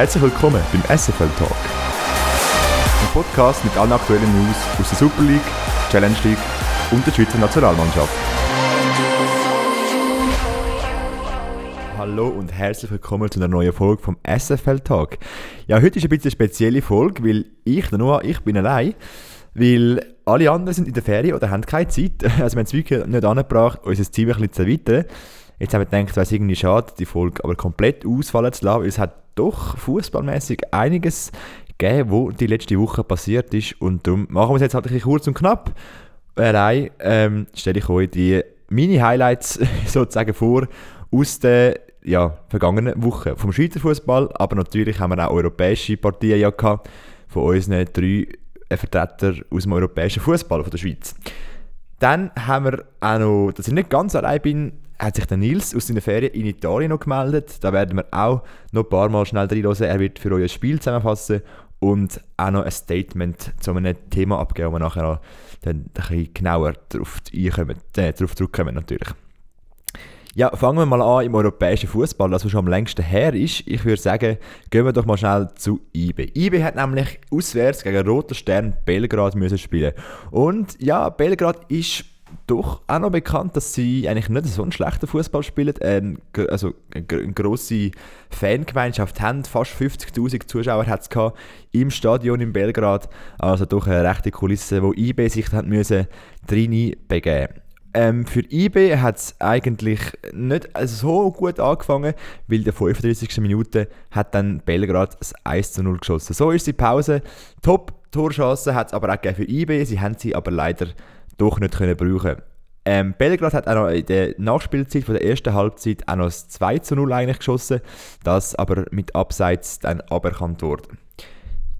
Herzlich willkommen beim SFL Talk. Ein Podcast mit allen aktuellen News aus der Super League, Challenge League und der Schweizer Nationalmannschaft. Hallo und herzlich willkommen zu einer neuen Folge vom SFL Talk. Ja, heute ist ein bisschen eine spezielle Folge, weil ich, Noah, ich bin allein, weil alle anderen sind in der Ferien oder haben keine Zeit. Also wir haben es wirklich nicht angebracht, unser Team ein bisschen zu erweitern. Jetzt haben wir gedacht, es wäre irgendwie schade, die Folge aber komplett ausfallen zu lassen, weil es hat doch fußballmäßig einiges gegeben, wo die letzte Woche passiert ist. Und darum machen wir es jetzt halt ein bisschen kurz und knapp. Allein ähm, stelle ich euch die Mini-Highlights sozusagen vor aus der ja, vergangenen Woche vom Schweizer Fußball. Aber natürlich haben wir auch europäische Partien ja gehabt von unseren drei Vertretern aus dem europäischen Fußball der Schweiz. Dann haben wir auch noch, dass ich nicht ganz allein bin, hat sich der Nils aus seiner Ferien in Italien noch gemeldet. Da werden wir auch noch ein paar Mal schnell reinhören. Er wird für euch ein Spiel zusammenfassen und auch noch ein Statement zu einem Thema abgeben, wo wir nachher noch dann ein bisschen genauer darauf, äh, darauf zurückkommen natürlich. Ja, fangen wir mal an im europäischen Fußball, das was schon am längsten her ist. Ich würde sagen, gehen wir doch mal schnell zu IB. IB hat nämlich auswärts gegen Roter Stern Belgrad müssen spielen. Und ja, Belgrad ist doch auch noch bekannt, dass sie eigentlich nicht so einen schlechten Fußball spielen. Ähm, also eine, eine grosse Fangemeinschaft haben, fast 50.000 Zuschauer hat es im Stadion in Belgrad. Also doch eine rechte Kulisse, wo IB sich hat müssen begeben. Ähm, für IB hat es eigentlich nicht so gut angefangen, weil in der 35. Minute hat dann Belgrad das 1 zu 0 geschossen. So ist die Pause. Top Torchancen hat es aber auch für IB, sie haben sie aber leider doch nicht können brauchen ähm, Belgrad hat auch noch in der Nachspielzeit von der ersten Halbzeit auch noch das 2 zu 0 eigentlich geschossen, das aber mit Abseits dann aberkannt wurde.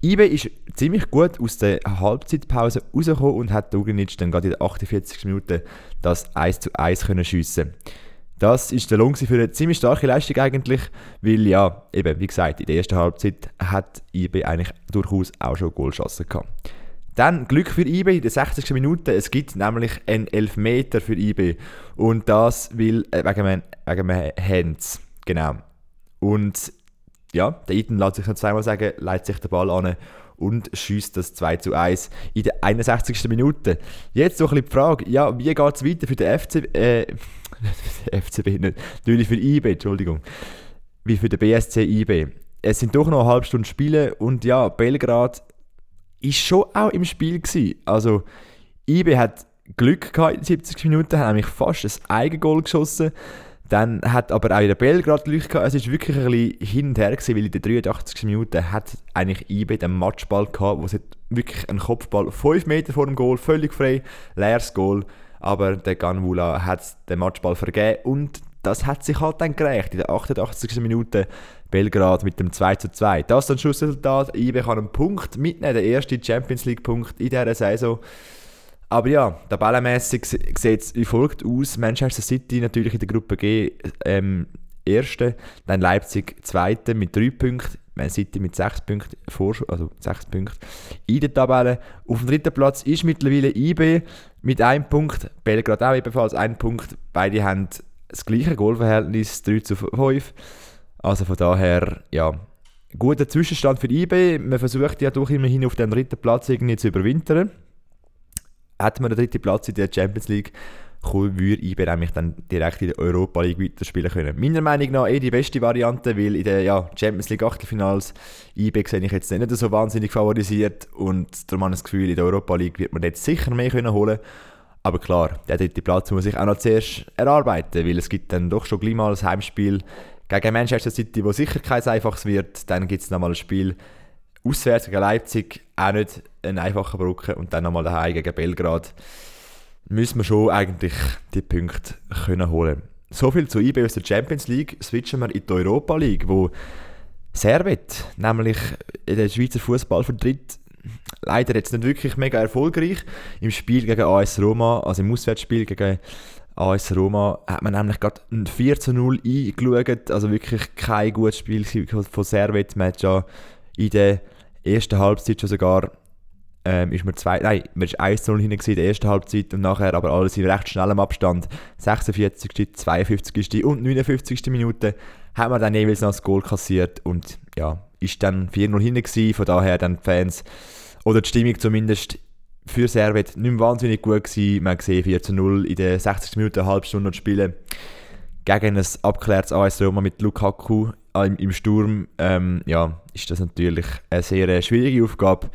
IB ist ziemlich gut aus der Halbzeitpause rausgekommen und hat Duginic dann gerade in der 48. Minute das 1 zu 1 können schiessen. Das ist der Lohn für eine ziemlich starke Leistung eigentlich, weil ja, eben, wie gesagt, in der ersten Halbzeit hat IB eigentlich durchaus auch schon Goalchancen gehabt. Dann Glück für IB in der 60. Minute. Es gibt nämlich einen Elfmeter für IB. Und das will, äh, wegen einem, Hands. Genau. Und ja, der Iten lässt sich noch zweimal sagen, leitet sich der Ball an und schießt das 2 zu 1 in der 61. Minute. Jetzt so ein bisschen die Frage, ja, wie geht es weiter für den FCB, äh, FCB nicht, natürlich für IB, Entschuldigung, wie für den BSC IB. Es sind doch noch eine halbe Stunde Spiele und ja, Belgrad ist schon auch im Spiel gewesen. Also IB hat Glück gehabt in den 70 Minuten, hat nämlich fast ein Eigengoal geschossen. Dann hat aber auch in der Belgrad Glück gehabt. Es war wirklich ein bisschen hin und her gewesen, weil in den 83 Minuten hat eigentlich IB den Matchball gehabt, wo es wirklich ein Kopfball 5 Meter vor dem Goal, völlig frei, leeres Goal. Aber der Ganvula hat den Matchball vergeben und das hat sich halt dann gerecht. In der 88. Minute Belgrad mit dem 2 zu 2. Das ist dann Schlussresultat. IB kann einen Punkt mitnehmen, der erste Champions League-Punkt in dieser Saison. Aber ja, tabellenmässig sieht es wie folgt aus. Manchester City natürlich in der Gruppe G ähm, Erste, dann Leipzig Zweite mit 3 Punkten, Man City mit 6 Punkten, also 6 Punkten in der Tabelle. Auf dem dritten Platz ist mittlerweile IB mit 1 Punkt, Belgrad auch ebenfalls 1 Punkt. Beide haben das gleiche Goalverhältnis 3 zu 5. Also von daher, ja, guter Zwischenstand für IB. Man versucht ja doch immerhin auf den dritten Platz irgendwie zu überwintern. Hätte man den dritten Platz in der Champions League, würde IB nämlich dann direkt in der Europa League weiterspielen können. Meiner Meinung nach eh die beste Variante, weil in der ja, Champions League Achtelfinals IB sehe ich jetzt nicht so wahnsinnig favorisiert und darum habe ich das Gefühl, in der Europa League wird man jetzt sicher mehr können holen aber klar, der dritte Platz muss sich auch noch zuerst erarbeiten, weil es gibt dann doch schon gleich mal ein Heimspiel gegen Manchester City, wo sicher kein einfaches wird. Dann gibt es nochmal ein Spiel auswärts gegen Leipzig, auch nicht ein einfacher Brücke. Und dann nochmal daheim gegen Belgrad. Müssen wir schon eigentlich die Punkte können holen So viel zu IB aus der Champions League. Switchen wir in die Europa League, wo Servet, nämlich den Schweizer Fußball vertritt, leider jetzt nicht wirklich mega erfolgreich. Im Spiel gegen AS Roma, also im Auswärtsspiel gegen AS Roma hat man nämlich gerade ein 4 zu 0 eingeschaut. Also wirklich kein gutes Spiel von Servet. Man hat ja in der ersten Halbzeit schon sogar ähm, ist man zwei, nein, man ist 1 zu 0 hinten in der ersten Halbzeit und nachher aber alles in recht schnellem Abstand. 46., 52. und 59. Minute hat man dann jeweils noch das Goal kassiert und ja, ist dann 4-0 hinten von daher dann die Fans, oder die Stimmung zumindest, für Servet nicht mehr wahnsinnig gut gewesen. Man hat gesehen, 4 0 in den 60 Minuten, eine halbe Stunde spielen. Gegen ein abgeklärtes AS Roma mit Lukaku im, im Sturm, ähm, ja, ist das natürlich eine sehr äh, schwierige Aufgabe.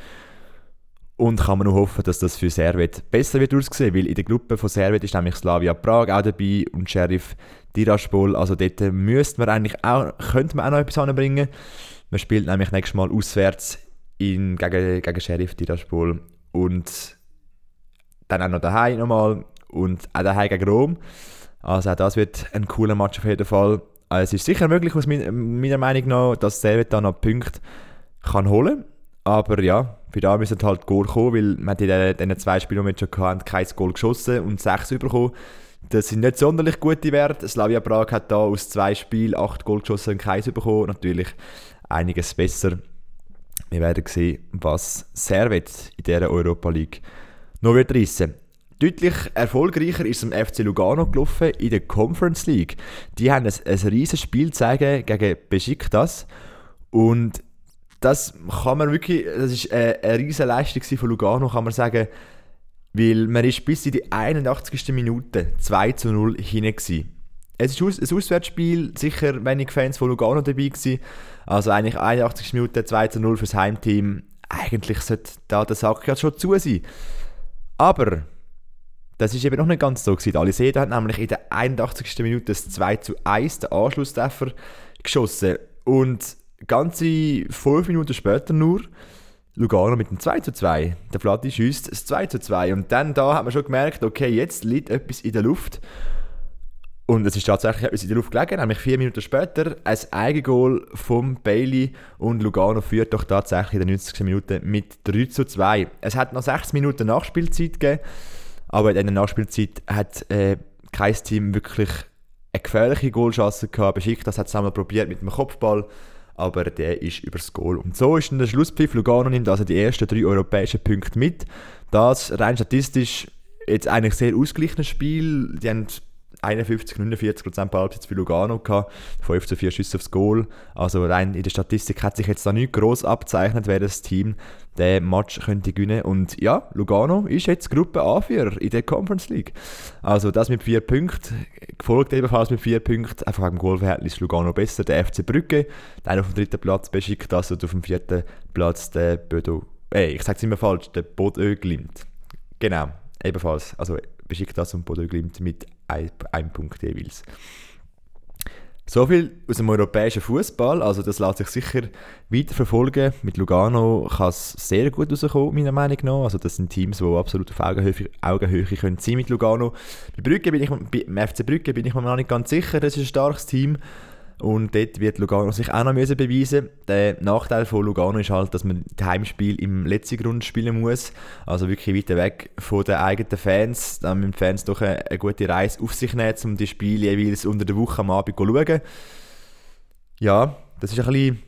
Und kann man nur hoffen, dass das für Servet besser wird aussehen, weil in der Gruppe von Servet ist nämlich Slavia Prag auch dabei und Sheriff Tiraspol. Also dort müsste man eigentlich auch, könnte man auch noch etwas anbringen. Man spielt nämlich nächstes Mal auswärts in, gegen, gegen Sheriff Tiraspol und dann auch noch daheim nochmal und auch daheim gegen Rom. Also auch das wird ein cooler Match auf jeden Fall. Also es ist sicher möglich, aus meiner Meinung nach, dass Servet da noch Punkte kann holen Aber ja, für da müssen halt Goal kommen, weil man in diesen zwei Spielen, die wir schon hatten, kein Goal geschossen und sechs bekommen. Das sind nicht sonderlich gute Werte. Slavia Prag hat da aus zwei Spielen acht Goal geschossen und keins bekommen. Natürlich einiges besser. Wir werden sehen, was Servet in dieser Europa League noch wird reissen. Deutlich erfolgreicher ist es im FC Lugano gelaufen in der Conference League. Die haben ein, ein riesiges Spiel zeigen gegen Besiktas und das kann man wirklich, das ist eine, eine riesige Leistung von Lugano, kann man sagen, weil man ist bis in die 81. Minute 2 zu 0 hinein Es ist ein Auswärtsspiel, sicher wenig Fans von Lugano dabei gewesen, also eigentlich 81 Minuten 2 zu 0 fürs Heimteam. Eigentlich sollte da der Sack ja schon zu sein. Aber das ist eben noch nicht ganz so gewesen. Aliseda hat nämlich in der 81. Minute das 2 zu 1, den Anschlusstreffer, geschossen. Und ganze 5 Minuten später nur Lugano mit dem 2 zu 2. Der Flatti schießt das 2 zu 2. Und dann da hat man schon gemerkt, okay, jetzt liegt etwas in der Luft. Und es ist tatsächlich etwas in der Luft gelegen, nämlich vier Minuten später ein Eigengoal vom Bailey und Lugano führt doch tatsächlich in den 90. Minuten mit 3 zu 2. Es hat noch 6 Minuten Nachspielzeit gegeben, aber in dieser Nachspielzeit hat äh, kein Team wirklich eine gefährliche Goalchance gehabt. Beschickt, das hat es einmal probiert mit dem Kopfball, aber der ist übers Goal. Und so ist dann der Schlusspfiff. Lugano nimmt also die ersten drei europäischen Punkte mit. Das rein statistisch jetzt eigentlich sehr ausgeglichenes Spiel. Die haben 51, 49 Prozent Ballbesitz für Lugano gehabt, 5 zu 4 Schüsse aufs Goal. Also rein in der Statistik hat sich jetzt da nicht groß abzeichnet, wer das Team den Match könnte gewinnen. Und ja, Lugano ist jetzt Gruppe A4 in der Conference League. Also das mit 4 Punkten, gefolgt ebenfalls mit 4 Punkten. Einfach wegen dem Goalverhältnis Lugano besser. Der FC Brücke, dann auf dem dritten Platz beschickt das und auf dem vierten Platz der Bödo. Ey, ich sage es immer falsch, der Bodö Glimt. Genau, ebenfalls. Also beschickt das und Bodö Glimt mit ein, ein Punkt jeweils. So viel aus dem europäischen Fußball, also das lässt sich sicher weiter verfolgen. Mit Lugano kann es sehr gut rauskommen, meiner Meinung nach. Also das sind Teams, die absolut auf Augenhöhe, Augenhöhe können sein mit Lugano. Bei Brügge bin ich, beim FC Brügge bin ich mir noch nicht ganz sicher, das ist ein starkes Team. Und dort wird Lugano sich auch noch müssen beweisen Der Nachteil von Lugano ist halt, dass man das Heimspiel im letzten Grund spielen muss. Also wirklich weiter weg von den eigenen Fans. Dann müssen die Fans doch eine, eine gute Reise auf sich nehmen, um die Spiele jeweils unter der Woche am Abend zu schauen. Ja, das ist ein bisschen, ist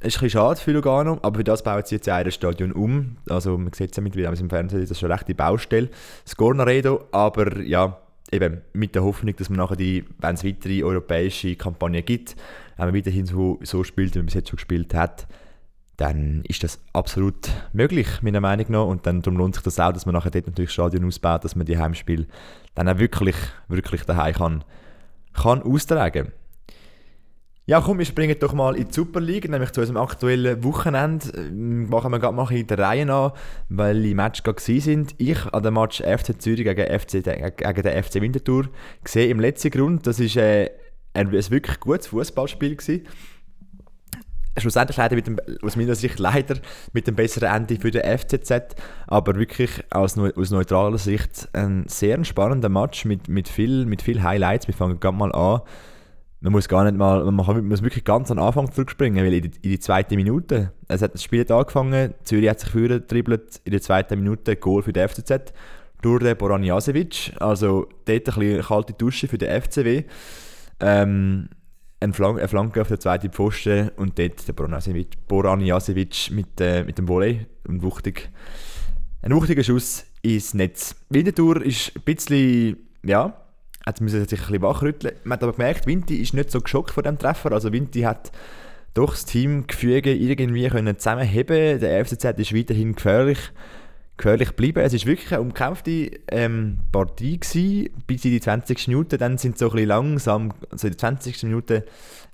ein bisschen schade für Lugano, aber für das bauen sie jetzt ja ein Stadion um. Also man sieht es ja mittlerweile im Fernsehen, das ist schon recht die Baustelle. Das Gornaredo, aber ja, eben mit der Hoffnung, dass man nachher die, wenn es weitere europäische Kampagnen gibt, wenn man weiterhin so, so spielt, wie man bis jetzt schon gespielt hat, dann ist das absolut möglich, meiner Meinung nach. Und dann darum lohnt sich das auch, dass man nachher dort natürlich Stadion ausbaut, dass man die Heimspiele dann auch wirklich, wirklich daheim kann, kann austragen ja, komm, wir springen doch mal in die Super League, nämlich zu unserem aktuellen Wochenende. Ähm, machen wir gerade mal in der Reihe an, weil die Matches gerade sind. Ich an dem Match FC Zürich gegen, FC, gegen den FC Winterthur gesehen im letzten Grund. Das war äh, ein, ein wirklich gutes Fußballspiel Schlussendlich leider mit dem, aus meiner Sicht leider mit dem besseren Ende für den FCZ, aber wirklich aus, aus neutraler Sicht ein sehr spannender Match mit, mit, viel, mit viel Highlights. Wir fangen gerade mal an man muss gar nicht mal, man muss wirklich ganz am Anfang zurückspringen, weil in die, in die zweite Minute, es hat das Spiel hat angefangen, Zürich hat sich führen dribbelt, in der zweiten Minute Goal für den FCZ durch den Boran Jasevic, also dort ein bisschen kalte Dusche für den FCW. Ähm, eine, Flanke, eine Flanke auf der zweiten Pfosten und dort der Boran Jasevic mit, äh, mit dem Volley, ein, wuchtig, ein wuchtiger Schuss ins Netz. Winterthur ist ein bisschen, ja, hat sich ein bisschen wachrütteln. Man hat aber gemerkt, Vinti ist nicht so geschockt von dem Treffer. Also Vinti hat doch das Teamgefüge irgendwie können zusammenheben Der FCZ ist weiterhin gefährlich, gefährlich geblieben. Es war wirklich eine umkämpfte ähm, Partie gewesen, bis in die 20. Minute. Dann sind so ein bisschen langsam, also in der 20. Minute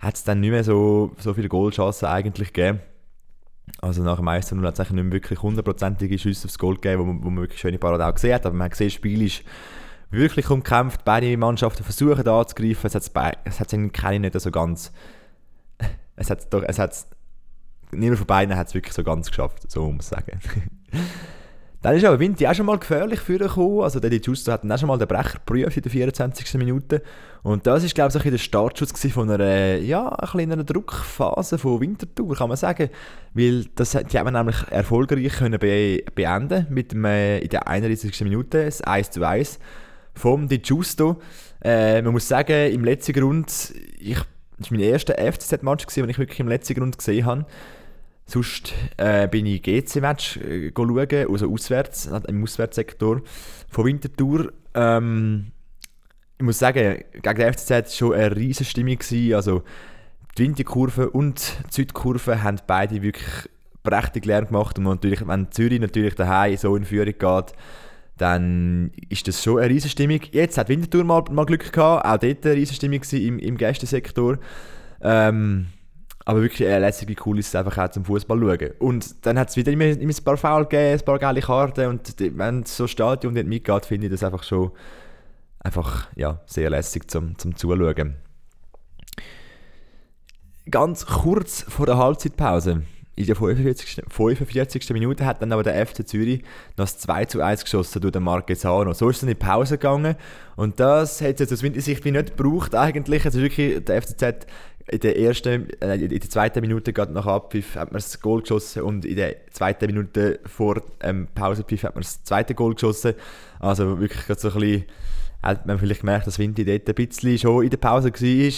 hat es dann nicht mehr so, so viele Goalchancen eigentlich gegeben. Also nach dem 1 0 hat es nicht mehr wirklich hundertprozentige Schüsse aufs Goal gegeben, wo man, wo man wirklich schöne Parade auch gesehen hat. Aber man hat gesehen, das Spiel ist wirklich umkämpft. Beide Mannschaften versuchen anzugreifen. Es hat es hat keine nicht so ganz. Es hat doch, es hat niemand von beiden hat es wirklich so ganz geschafft, so muss man sagen. Dann ist aber Vinti auch schon mal gefährlich für gekommen. Also der Giusto hat dann auch schon mal den Brecher geprüft in der 24. Minute. Und das ist, glaube ich, der Startschuss von einer, ja, ein kleinen Druckphase von Winterthur, kann man sagen. Weil das, die haben nämlich erfolgreich können be beenden mit dem, äh, in der 31. Minute, das 1 zu 1 vom Di Giusto. Äh, man muss sagen, im letzten Grund, ich, das war mein erster FCZ-Match, den ich wirklich im letzten Grund gesehen habe. Sonst äh, bin ich GC-Match äh, schauen, also auswärts, im Auswärtssektor von Winterthur. Ähm, ich muss sagen, gegen den FCZ war schon eine riesige Stimmung. Also die Winterkurve und die Südkurve haben beide wirklich prächtig Lärm gemacht. Und natürlich, wenn Zürich natürlich daheim so in Führung geht, dann ist das schon eine riesige Stimmung. Jetzt hat Winterthur mal, mal Glück gehabt, auch dort eine riesige Stimmung im, im Gästesektor. Ähm, aber wirklich eine lässige Kulisse einfach auch zum Fußball schauen. Und dann hat es wieder immer, immer ein paar Foul gegeben, ein paar geile Karten und wenn so Stadion nicht mitgeht, finde ich das einfach schon einfach, ja, sehr lässig zum, zum Zuschauen. Ganz kurz vor der Halbzeitpause, in der 45. 45. Minute, hat dann aber der FC Zürich noch das 2 zu 1 geschossen durch den Marquezano. So ist es in die Pause gegangen und das hat es aus Wintersicht wie nicht gebraucht eigentlich. Also wirklich, der FCZ in der ersten, äh, in der zweiten Minute gerade nach Abpfiff hat man das Goal geschossen und in der zweiten Minute vor ähm, Pausepfiff hat man das zweite Goal geschossen. Also wirklich gerade so ein bisschen, hat man vielleicht gemerkt, dass Vinti dort ein bisschen schon in der Pause war.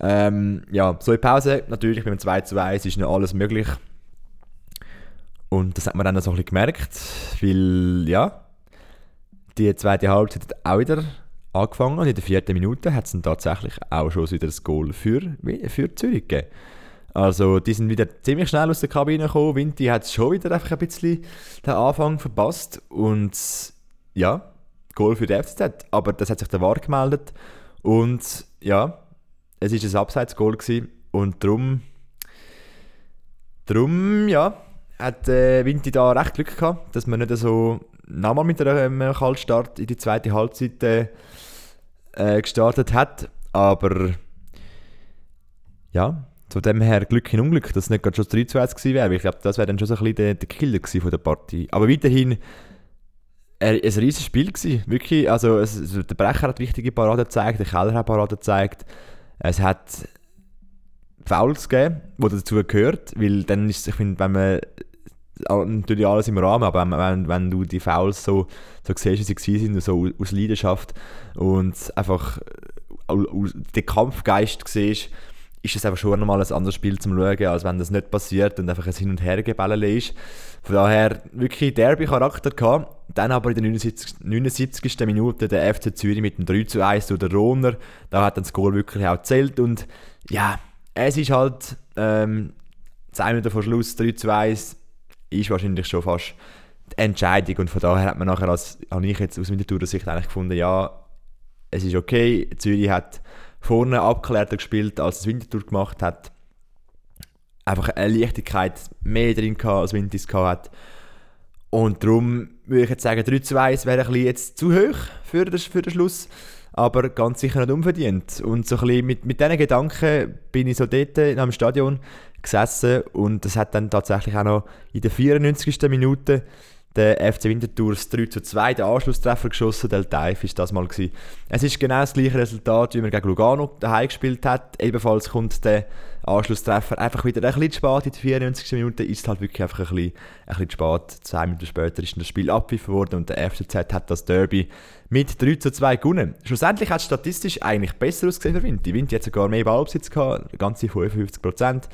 Ähm, ja, so in Pause, natürlich beim 2 zu 1 ist noch alles möglich. Und das hat man dann so ein bisschen gemerkt, weil, ja, die zweite Halbzeit hat auch wieder angefangen und in der vierten Minute hat es dann tatsächlich auch schon wieder das Goal für, für Zürich gegeben. Also die sind wieder ziemlich schnell aus der Kabine gekommen. Vinti hat schon wieder einfach ein bisschen den Anfang verpasst und ja, Goal für die FCZ. Aber das hat sich der War gemeldet und ja, es ist ein Abseits-Goal und darum, darum ja, hat äh, Vinti da recht Glück gehabt, dass man nicht so nochmal mit einem Kaltstart in die zweite Halbzeit äh, äh, gestartet hat. Aber ja, von dem her Glück in Unglück, dass es nicht gerade schon 3 zu 1 gewesen wäre. Ich glaube, das wäre dann schon so ein bisschen der, der Killer von der Partie. Aber weiterhin äh, ein riesiges Spiel gewesen. Wirklich, also es, der Brecher hat wichtige Paraden gezeigt, der Keller hat Paraden gezeigt. Es hat Fouls gegeben, die dazu gehört, weil dann ist, ich finde, wenn man natürlich alles im Rahmen, aber wenn, wenn du die Fouls so, so siehst, wie sie sind, so aus Leidenschaft und einfach den Kampfgeist siehst, ist es einfach schon nochmal ein anderes Spiel zum Schauen, als wenn das nicht passiert und einfach ein Hin- und Hergebälle ist. Von daher wirklich Derby-Charakter gehabt. Dann aber in der 79, 79. Minute der FC Zürich mit dem 3 zu 1 durch den Rohner. Da hat dann das Goal wirklich auch gezählt und ja, es ist halt ähm, 10 Minuten vor Schluss 3 zu 1 ist wahrscheinlich schon fast die Entscheidung. Und von daher hat man nachher, als, habe ich jetzt aus Winterthur Sicht eigentlich gefunden, ja, es ist okay. Zürich hat vorne abgeklärter gespielt, als es Winterthur gemacht hat. Einfach eine Leichtigkeit mehr drin gehabt, als Wintis hat. Und darum würde ich jetzt sagen, 3 zu 1 wäre ein jetzt zu hoch für den, für den Schluss. Aber ganz sicher nicht unverdient. Und so ein bisschen mit, mit diesen Gedanken bin ich so dort am Stadion gesessen und es hat dann tatsächlich auch noch in der 94. Minute der FC Winterthur 3 zu 2 den Anschlusstreffer geschossen, Del Taif ist das mal gewesen. Es ist genau das gleiche Resultat, wie man gegen Lugano daheim gespielt hat. Ebenfalls kommt der Anschlusstreffer einfach wieder ein bisschen zu spät. In der 94. Minute ist halt wirklich einfach ein bisschen, ein bisschen zu spät. Zwei Minuten später ist das Spiel abgepfiffen worden und der FCZ hat das Derby mit 3 zu 2 gewonnen. Schlussendlich hat es statistisch eigentlich besser ausgesehen für Winti. Winti hat sogar mehr Ballbesitz gehabt, ganze 55 Prozent.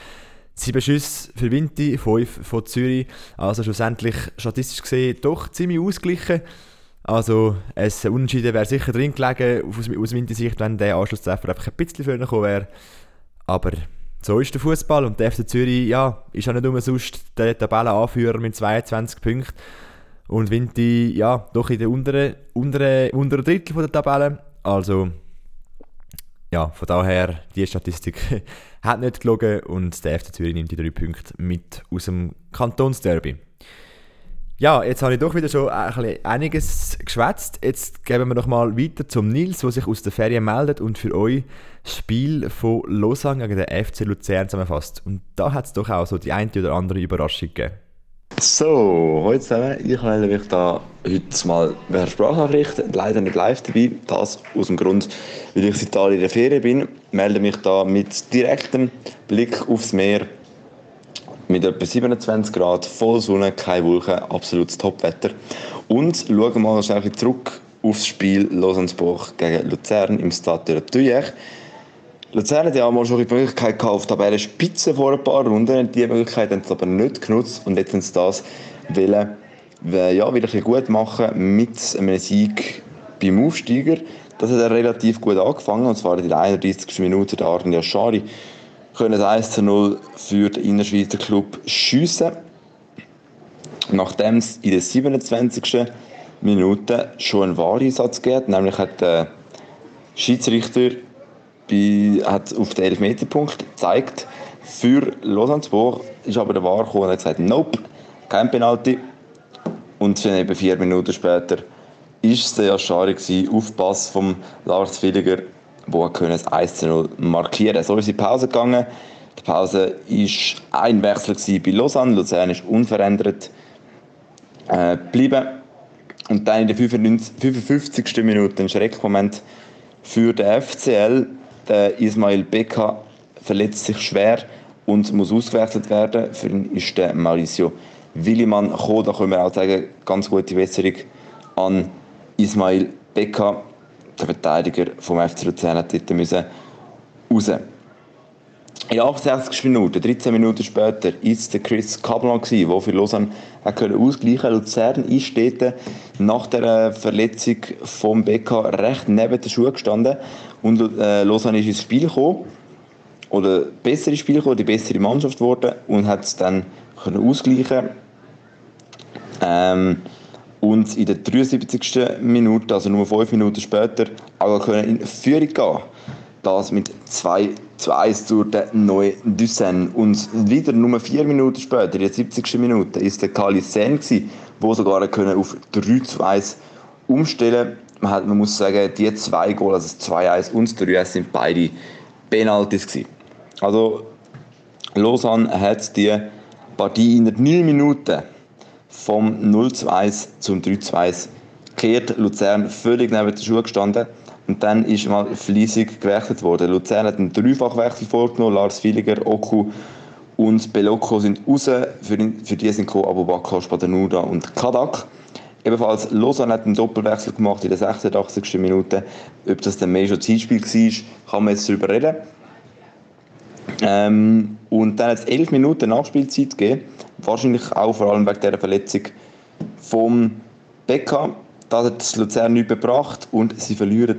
Sieben Schüsse für Winti, fünf von Zürich. Also schlussendlich statistisch gesehen doch ziemlich ausgeglichen. Also ein Unentschieden wäre sicher drin gelegen, aus, aus Winti Sicht, wenn der Anschlusstreffer einfach ein bisschen früher gekommen wäre. Aber so ist der Fußball und der FC Zürich ja, ist ja nicht umsonst der Tabellenanführer mit 22 Punkten und winnt die ja, doch in der unteren, unteren, unteren Drittel der Tabelle. Also ja, von daher, die Statistik hat nicht gelogen und der FC Zürich nimmt die drei Punkte mit aus dem Kantonsderby. Ja, jetzt habe ich doch wieder schon ein einiges geschwätzt. Jetzt geben wir noch mal weiter zum Nils, der sich aus der Ferien meldet und für euch das Spiel von Lausanne gegen den FC Luzern zusammenfasst. Und da hat es doch auch so die eine oder andere Überraschung gegeben. So, heute zusammen. Ich melde mich da heute mal per Sprachnachricht, leider nicht live dabei. Das aus dem Grund, weil ich seit Jahren in der Ferien bin. Melde mich da mit direktem Blick aufs Meer mit etwa 27 Grad, voll Sonne, keine Wolken, absolutes Topwetter. Und schauen mal schnell zurück aufs Spiel Lausanne-Buch gegen Luzern im Stade de Tuyech. Luzern hat ja mal schon die Möglichkeit gehabt, auf der Spitze vor ein paar Runden. Die Möglichkeit haben sie aber nicht genutzt und jetzt haben sie das wollen, ja, wieder ein gut machen mit einem Sieg beim Aufsteiger. Das hat er relativ gut angefangen, und zwar in der 31. Minute der Arne Yashari können 1 zu 0 für den Innerschweizer Club schiessen. Nachdem es in der 27. Minute schon einen Wahreinsatz gibt, nämlich hat der Schiedsrichter bei, hat auf den Elfmeterpunkt gezeigt für Lausanne-Sport, ist aber der Wahr gekommen und hat gesagt, nope, kein Penalty. Und dann eben vier Minuten später ist es der Yashari auf Pass von Lars Villiger wo können das 1 zu 0 markieren. So ist die Pause gegangen. Die Pause war ein Wechsel bei Lausanne. Luzern ist unverändert äh, geblieben. Und dann in der 55. Minute ein Schreckmoment für den FCL. Der Ismail Beka verletzt sich schwer und muss ausgewechselt werden. Für ihn ist der Mauricio Willimann gekommen. Da können wir auch sagen, ganz gute Besserung an Ismail Beka der Verteidiger vom FC Luzern hat dort raus. In 68 Minuten, 13 Minuten später, es der Chris Kablan, der für Lausanne ausgleichen konnte. Luzern ist dort nach der Verletzung vom BK recht neben der Schuhe gestanden und äh, Lausanne ist ins Spiel gekommen oder besser ins Spiel gekommen, die bessere Mannschaft geworden und hat es dann können ausgleichen ähm, und in der 73. Minute, also nur fünf Minuten später, auch in Führung gehen. Das mit 2 zu 1 durch den neuen Dussen. Und wieder nur vier Minuten später, in der 70. Minute, ist der Kali Sen, der sogar auf 3 zu 1 umstellen man, hat, man muss sagen, die zwei Goal, also 2-1 und 3-1, sind beide Penalties gewesen. Also Lausanne hat die Partie in 9 Minuten vom 0 zu 1 zum 3 zu 1 kehrt Luzern völlig neben der Schuhe gestanden. Und dann ist mal fließig gerechnet worden. Luzern hat einen Dreifachwechsel vorgenommen. Lars Filiger, Oku und Belocco sind raus. Für, für die sind Abubakar, Spadenuda und Kadak. Ebenfalls Lausanne hat einen Doppelwechsel gemacht in der 86. Minute. Ob das dann mehr schon Zeitspiel war, kann man jetzt darüber reden. Ähm, und dann hat es elf Minuten Nachspielzeit gegeben. Wahrscheinlich auch vor allem wegen dieser Verletzung vom Becker. Das hat Luzern nicht gebracht und sie verlieren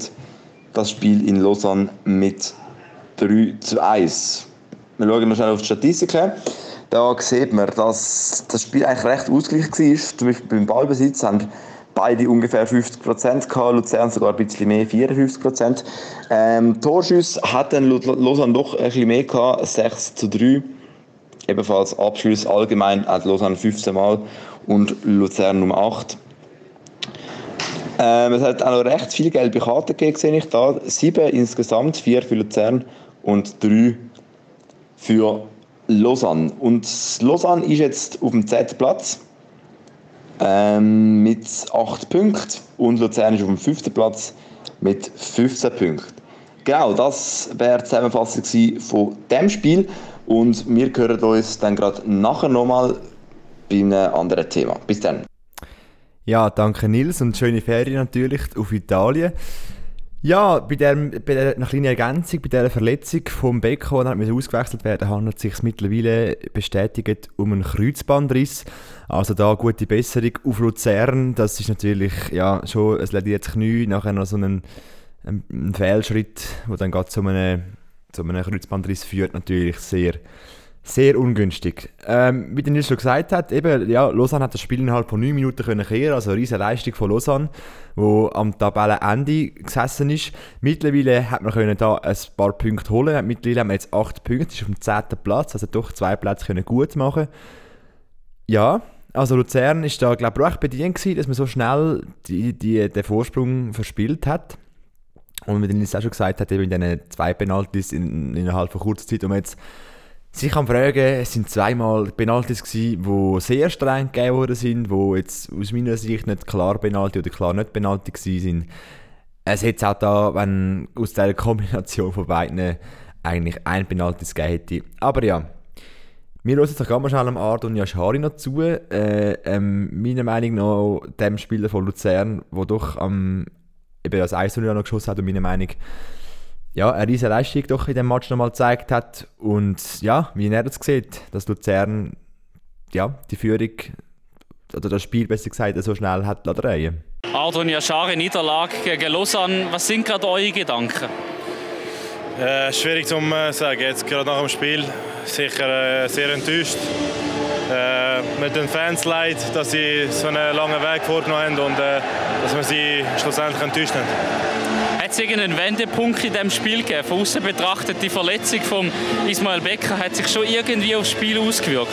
das Spiel in Lausanne mit 3 zu 1. Wir schauen noch schnell auf die Statistiken. Da sieht man, dass das Spiel eigentlich recht ausgeglichen war. Zum Beispiel beim Ballbesitz haben beide ungefähr 50 Prozent gehabt, Luzern sogar ein bisschen mehr, 54 Prozent. Ähm, Torschüsse hat dann Lausanne doch ein bisschen mehr gehabt, 6 zu 3. Ebenfalls Abschluss allgemein hat Lausanne 15 Mal und Luzern Nummer 8. Ähm, es hat auch noch recht viele gelbe Karten gegeben, sehe ich da. Sieben insgesamt, vier für Luzern und drei für Lausanne. Und Lausanne ist jetzt auf dem zehnten Platz ähm, mit 8 Punkten und Luzern ist auf dem 5. Platz mit 15 Punkten. Genau, das wäre die Zusammenfassung von dem Spiel und wir hören uns dann gerade nachher nochmal bei einem anderen Thema. Bis dann. Ja, danke Nils und schöne Ferien natürlich auf Italien. Ja, bei der, bei der eine kleine Ergänzung, bei dieser Verletzung vom Beko, der ausgewechselt werden handelt es sich mittlerweile bestätigt um einen Kreuzbandriss. Also da gute Besserung auf Luzern. Das ist natürlich ja, schon ein lediertes Knie, nachher noch so einen, einen Fehlschritt, wo dann gerade zu einem zu einem Kreuzbandriss führt, natürlich sehr, sehr ungünstig. Ähm, wie der Nils schon gesagt hat, eben, ja, Lausanne hat das Spiel innerhalb von 9 Minuten können kehren, also eine riesige Leistung von Lausanne, wo am Tabellenende gesessen ist. Mittlerweile hat man können da ein paar Punkte holen. Mittlerweile haben wir jetzt 8 Punkte, ist auf dem 10. Platz, also doch zwei Plätze können gut machen. Ja, also Luzern ist da glaube ich auch bedient gewesen, dass man so schnell die, die, den Vorsprung verspielt hat. Und wie Nils auch schon gesagt hat, eben in diesen zwei Penalties in, innerhalb von kurzer Zeit, man jetzt sich kann fragen, es sind zweimal Penalties gewesen, die sehr streng gegeben worden sind, die jetzt aus meiner Sicht nicht klar Penalty oder klar nicht Penalty sind. Es hätte auch da, wenn aus dieser Kombination von beiden eigentlich ein Penalty gegeben hätte. Aber ja, wir hören doch ganz schnell am Art und Yashari noch zu. Äh, ähm, meiner Meinung nach dem Spieler von Luzern, der doch am, eben das 1 noch geschossen hat und meiner Meinung ja, eine riesige Leistung doch in dem Match nochmal gezeigt hat. Und ja, wie er das sieht, dass Luzern ja, die Führung oder das Spiel besser gesagt so schnell hat drehen Ardon Yashari, Niederlage gegen Lausanne. Was sind gerade eure Gedanken? Äh, schwierig zu äh, sagen, jetzt gerade nach dem Spiel. Sicher äh, sehr enttäuscht. Äh, mit den Fans leid, dass sie so einen langen Weg vorgenommen haben und äh, dass wir sie schlussendlich enttäuscht haben. Hat es irgendeinen Wendepunkt in diesem Spiel gegeben? Von außen betrachtet, die Verletzung von Ismail Becker hat sich schon irgendwie aufs Spiel ausgewirkt?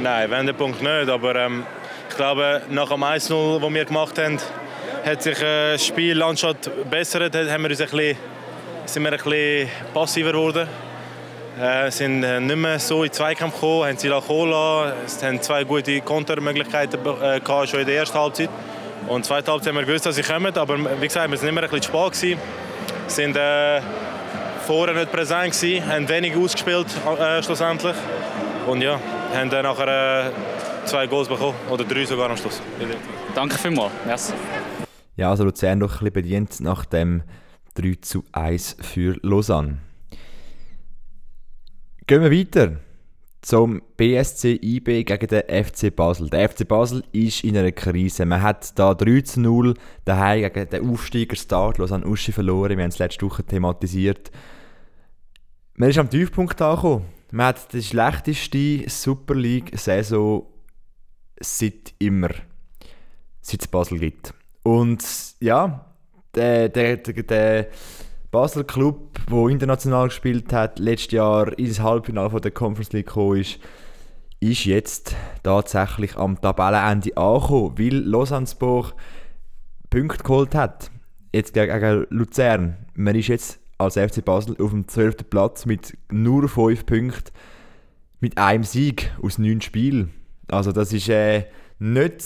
Nein, Wendepunkt nicht, aber ähm, ich glaube, nach dem 1-0, das wir gemacht haben, hat sich äh, die Spiellandschaft bessert, haben wir sind wir ein bisschen passiver geworden. Äh, sind äh, nicht mehr so in Zweikampf gekommen, haben sie lassen. Es haben zwei gute Kontermöglichkeiten äh, schon in der ersten Halbzeit. Und zweiten Halbzeit haben wir gewusst, dass sie kommen, aber wie gesagt, wir sind immer ein bisschen spät gewesen. sind äh, vorher nicht präsent gewesen, haben wenig ausgespielt äh, schlussendlich. Und ja, haben dann nachher äh, zwei Goals bekommen, oder drei sogar am Schluss. Danke vielmals. Yes. Ja, also Luzern doch ein bisschen bedient nach dem 3 zu 1 für Lausanne. Gehen wir weiter zum BSC IB gegen den FC Basel. Der FC Basel ist in einer Krise. Man hat da 3 zu 0 daheim gegen den Aufsteiger Start Lausanne Uschi verloren. Wir haben es letzte Woche thematisiert. Man ist am Tiefpunkt angekommen. Man hat die schlechteste Super League-Saison seit immer, seit es Basel gibt. Und ja, der, der, der, der Basel Club, der international gespielt hat, letztes Jahr ins Halbfinale der Conference League gekommen ist, ist jetzt tatsächlich am Tabellenende angekommen, weil Lausanne-Sport Punkte geholt hat. Jetzt gegen Luzern. Man ist jetzt als FC Basel auf dem 12. Platz mit nur 5 Punkten, mit einem Sieg aus 9 Spielen. Also das ist äh, nicht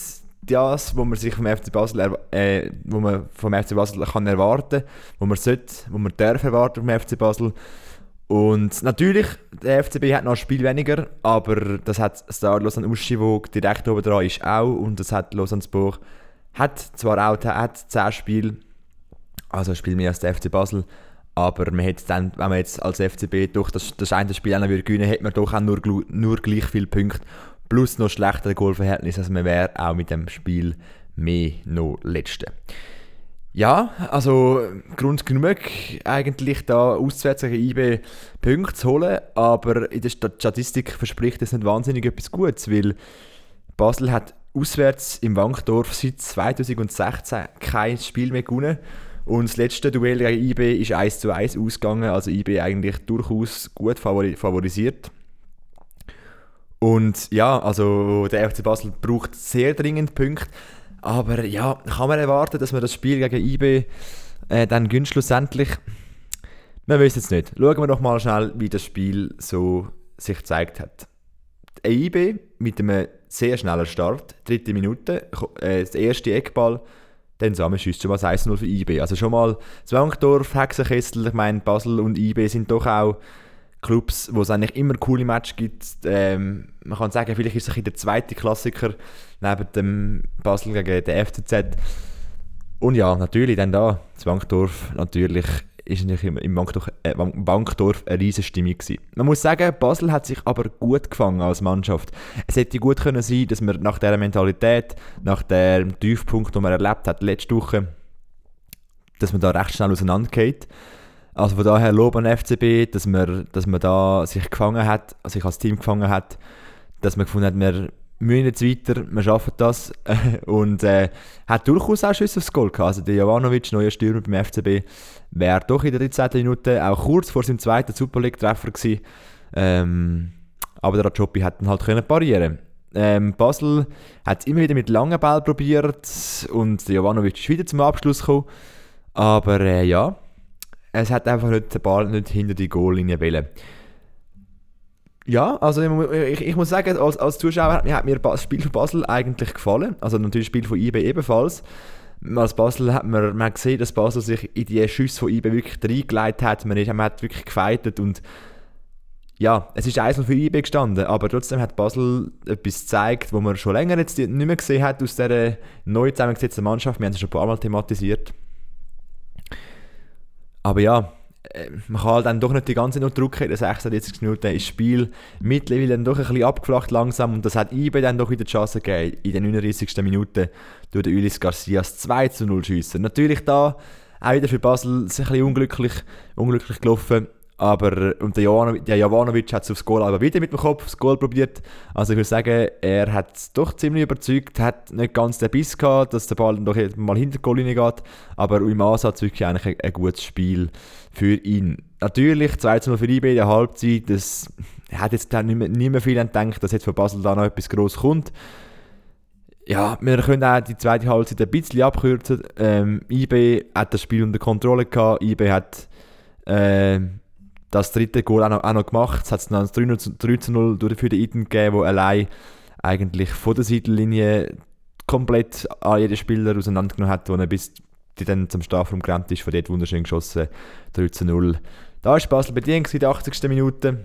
das, was man sich vom FC Basel, äh, wo man vom FC Basel kann erwarten, wo man sollte, wo man darf erwarten vom FC Basel. Und natürlich, der FCB hat noch ein Spiel weniger, aber das hat Star Lausanne Uschi, der direkt oben dran ist, auch. Und das hat Lausanne-Sport, hat zwar auch hat 10 Spiele, also ein Spiel mehr als der FC Basel, aber man hat dann, wenn man jetzt als FCB durch das, das eine Spiel gewinnen würde, hätte man doch auch nur, nur gleich viele Punkte plus noch schlechtere Goalverhältnis, also man wäre auch mit dem Spiel mehr noch Letzte. Ja, also Grund genug, eigentlich da auswärts gegen IB Punkte zu holen, aber in der Statistik verspricht das nicht wahnsinnig etwas Gutes, weil Basel hat auswärts im Wankdorf seit 2016 kein Spiel mehr gewonnen und das letzte Duell gegen IB ist 1 zu 1 ausgegangen, also IB eigentlich durchaus gut favorisiert. Und ja, also der FC Basel braucht sehr dringend Punkte. Aber ja, kann man erwarten, dass man das Spiel gegen IB äh, dann gönnt schlussendlich? Wir wissen es nicht. Schauen wir doch mal schnell, wie das Spiel so sich gezeigt hat. Der IB mit einem sehr schnellen Start, dritte Minute, äh, das erste Eckball, dann zusammenschießt schon mal 1-0 für IB. Also schon mal Zwangdorf, Hexenkessel, ich meine Basel und IB sind doch auch Clubs, wo es eigentlich immer coole Matches gibt. Ähm, man kann sagen, vielleicht ist es der zweite Klassiker neben dem Basel gegen den FCZ. Und ja, natürlich dann da, das Bankdorf, natürlich ist natürlich im Bankdorf, äh, Bankdorf eine riesige Stimmung gewesen. Man muss sagen, Basel hat sich aber gut gefangen als Mannschaft. Es hätte gut können sein, dass man nach dieser Mentalität, nach dem Tiefpunkt, den man erlebt hat letzte Woche, dass man da recht schnell auseinandergeht. Also von daher Lob an FCB, dass man, dass man da sich gefangen hat, sich als Team gefangen hat, dass man gefunden hat, wir müssen jetzt weiter, wir schaffen das und äh, hat durchaus auch Schüsse aufs Goal gehabt. Also der Jovanovic, neuer Stürmer beim FCB, wäre doch in der 13. Minute auch kurz vor seinem zweiten Super League-Treffer gewesen. Ähm, aber der Rajopi hat dann halt können parieren. Ähm, Basel hat immer wieder mit langen Ball probiert und der Jovanovic ist wieder zum Abschluss gekommen. Aber äh, ja, es hat einfach nicht den Ball nicht hinter die Goallinie wollen. Ja, also ich, ich, muss sagen, als, als Zuschauer hat mir das Spiel von Basel eigentlich gefallen. Also natürlich das Spiel von IB ebenfalls. Als Basel hat man, man gesehen, dass Basel sich in die Schüsse von IB wirklich reingelegt hat. Man, ist, man hat wirklich gefeitet und ja, es ist eins für IB gestanden, aber trotzdem hat Basel etwas gezeigt, wo man schon länger jetzt nicht mehr gesehen hat aus dieser neu zusammengesetzten Mannschaft. Wir haben es schon ein paar Mal thematisiert. Aber ja, äh, man kann halt dann doch nicht die ganze Zeit drücken. In den 46 Minuten ist das Spiel mittlerweile dann doch ein bisschen abgeflacht langsam und das hat IB dann doch wieder die Chance gegeben, in den 39. Minute durch den Ulis Garcias 2 zu 0 schiessen. Natürlich da auch wieder für Basel ein bisschen unglücklich, unglücklich gelaufen. Aber und der, Jovanovic, der Jovanovic hat es aufs Goal aber wieder mit dem Kopf aufs Goal probiert. Also ich würde sagen, er hat es doch ziemlich überzeugt, hat nicht ganz den Biss gehabt, dass der Ball doch mal hinter die Goallinie geht. Aber im Ansatz wirklich eigentlich ein, ein gutes Spiel für ihn. Natürlich 2-0 für IB in der Halbzeit, das hat jetzt nicht mehr, nicht mehr viel gedacht, dass jetzt von Basel da noch etwas groß kommt. Ja, wir können auch die zweite Halbzeit ein bisschen abkürzen. Ähm, IB hat das Spiel unter Kontrolle gehabt. IB hat äh, das dritte Goal auch noch, auch noch gemacht. Es hat dann 3, 3 zu 0 für den Eden gegeben, der allein eigentlich vor der Seitenlinie komplett an jeden Spieler auseinandergenommen hat, wo er bis dann zum Strafraum gerannt ist, von dort wunderschön geschossen, 3 zu 0. Da ist Basel bedient in der 80. Minute.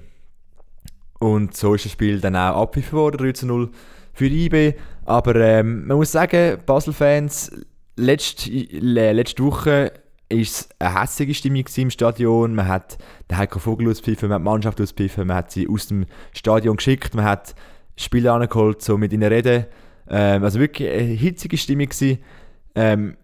Und so ist das Spiel dann auch abgepfiffen worden, 3 zu 0 für IB. Aber ähm, man muss sagen, Basel-Fans, letzte, letzte Woche ist eine hässliche Stimmung im Stadion. Man hat den Heiko Vogel auspfiffen, man hat die Mannschaft auspfiffen, man hat sie aus dem Stadion geschickt, man hat Spieler angeholt, so mit ihnen reden. Ähm, also wirklich eine hitzige Stimmung. Ähm,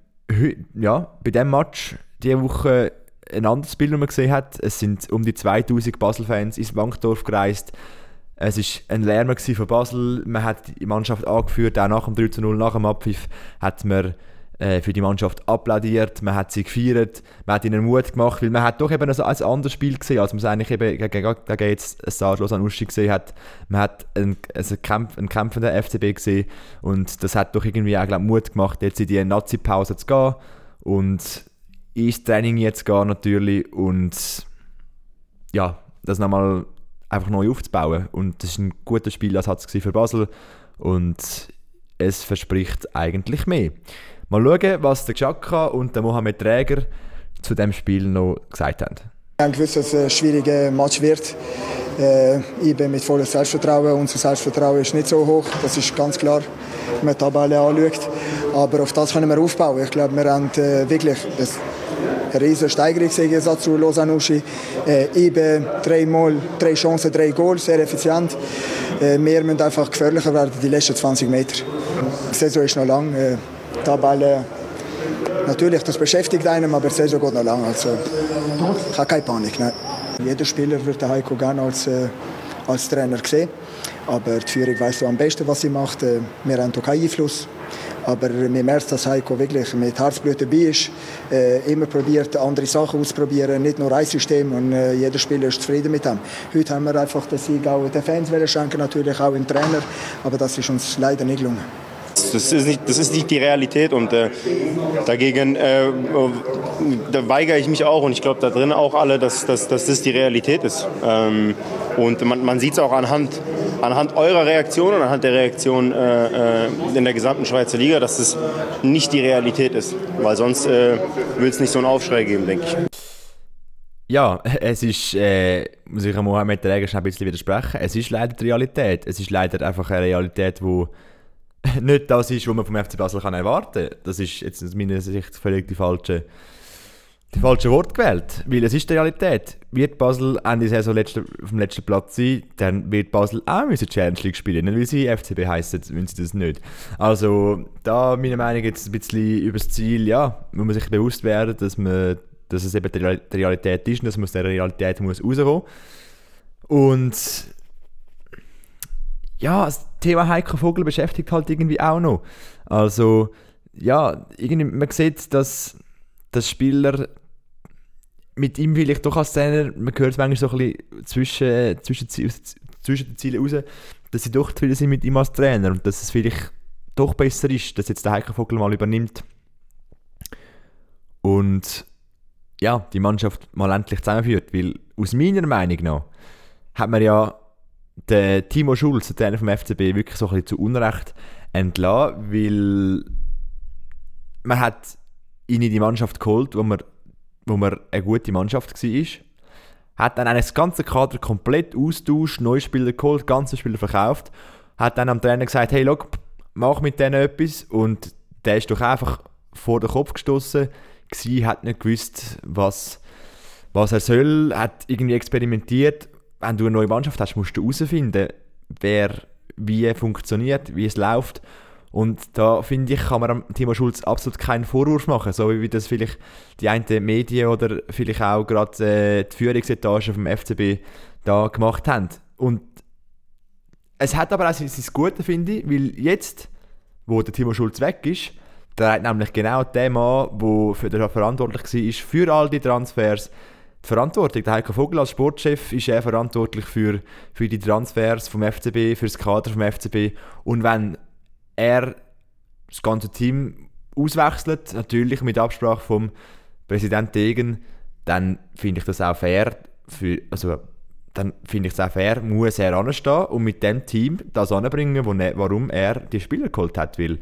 ja, bei diesem Match diese Woche ein anderes Bild, das man gesehen hat. Es sind um die 2000 Basel-Fans ins Bankdorf gereist. Es war ein Lärm von Basel. Man hat die Mannschaft angeführt, auch nach dem 3 0, nach dem Abpfiff hat man äh, für die Mannschaft applaudiert, man hat sie gefeiert, man hat ihnen Mut gemacht, weil man hat doch eben ein, anderes Spiel gesehen, als man es eigentlich eben gegen, gegen jetzt Stars an Uschi gesehen hat. Man hat einen, also Kämpf, einen kämpfenden FCB gesehen und das hat doch irgendwie auch glaub, Mut gemacht, jetzt in die Nazi-Pause zu gehen und ins Training jetzt gehen natürlich und ja, das nochmal einfach neu aufzubauen und das ist ein guter Spielersatz für Basel und es verspricht eigentlich mehr. Mal schauen, was der Xhaka und der Mohamed Träger zu dem Spiel noch gesagt haben. Ich gewusst, dass es ein schwieriger Match wird. Äh, ich bin mit vollem Selbstvertrauen. Unser Selbstvertrauen ist nicht so hoch, das ist ganz klar, wenn man die Tabelle anschaut. Aber auf das können wir aufbauen. Ich glaube, wir haben äh, wirklich eine riesige Steigerung gesehen zu Lausanne. Äh, eben drei Mal, drei Chancen, drei Goals, sehr effizient. Wir müssen einfach gefährlicher werden die letzten 20 Meter. Die Saison ist noch lang. Äh, Tabelle. Natürlich, das beschäftigt einen, aber die geht noch lange. Also, ich habe keine Panik. Nein. Jeder Spieler wird Heiko gerne als, äh, als Trainer sehen. Aber die Führung weiß am besten, was sie macht. Äh, wir haben hier keinen Einfluss. Aber wir merken, dass Heiko wirklich mit Herzblut dabei ist. Äh, immer probiert, andere Sachen auszuprobieren, nicht nur ein System. Und äh, jeder Spieler ist zufrieden mit dem. Heute haben wir einfach den Sieg auch den Fans schenken, natürlich auch im Trainer. Aber das ist uns leider nicht gelungen. Das ist nicht, das ist nicht die Realität und äh, dagegen äh, da weigere ich mich auch und ich glaube da drin auch alle, dass, dass, dass das die Realität ist. Ähm, und man, man sieht es auch anhand, anhand eurer Reaktion und anhand der Reaktion äh, äh in der gesamten Schweizer Liga, dass es nicht die Realität ist, weil sonst äh, will es nicht so einen Aufschrei geben, denke ich. Ja, es ist, äh, muss ich Mohamed Träger ein bisschen widersprechen, es ist leider die Realität. Es ist leider einfach eine Realität, die nicht das ist, was man vom FC Basel kann erwarten kann. Das ist jetzt aus meiner Sicht völlig die falsche, die falsche Wort gewählt. Weil es ist die Realität. Wird Basel Ende Saison letzte, dem letzten Platz sein, dann wird Basel auch müssen Challenge League spielen. Nicht weil sie FCB heißen, wenn sie das nicht. Also da, meiner Meinung jetzt ein bisschen übers Ziel, ja, muss man sich bewusst werden, dass man dass es eben die Realität ist und dass man aus dieser Realität muss rauskommen Und ja, das Thema Heiko Vogel beschäftigt halt irgendwie auch noch. Also, ja, irgendwie, man sieht, dass, dass Spieler mit ihm vielleicht doch als Trainer, man hört es manchmal so ein bisschen zwischen, zwischen, zwischen den Zielen raus, dass sie doch zufrieden sind mit ihm als Trainer und dass es vielleicht doch besser ist, dass jetzt der Heiko Vogel mal übernimmt. Und ja, die Mannschaft mal endlich zusammenführt. Weil aus meiner Meinung nach hat man ja den Timo Schulz, der Trainer vom FCB, wirklich so ein bisschen zu Unrecht entlassen, weil man hat ihn in die Mannschaft geholt, wo man, wo man eine gute Mannschaft war. Hat dann das ganze Kader komplett austauscht, neue Spieler geholt, ganze Spieler verkauft. Hat dann am Trainer gesagt, hey, look, mach mit denen etwas. Und der ist doch einfach vor den Kopf gestoßen hat nicht gewusst, was, was er soll, hat irgendwie experimentiert. Wenn du eine neue Mannschaft hast, musst du herausfinden, wer wie funktioniert, wie es läuft. Und da finde ich, kann man Timo Schulz absolut keinen Vorwurf machen, so wie das vielleicht die einen Medien oder vielleicht auch gerade äh, die Führungsetage vom FCB da gemacht haben. Und es hat aber auch sein, sein Gute, finde ich, weil jetzt, wo der Timo Schulz weg ist, der hat nämlich genau der Mann, der für den verantwortlich war für all die Transfers, die Verantwortung. Der Heiko Vogel als Sportchef ist er verantwortlich für, für die Transfers vom FCB, für das Kader vom FCB. Und wenn er das ganze Team auswechselt, natürlich mit Absprache vom Präsident Degen, dann finde ich das auch fair. Für, also, dann finde ich es auch fair, muss er anstehen und mit dem Team das anbringen, warum er die Spieler geholt hat. Weil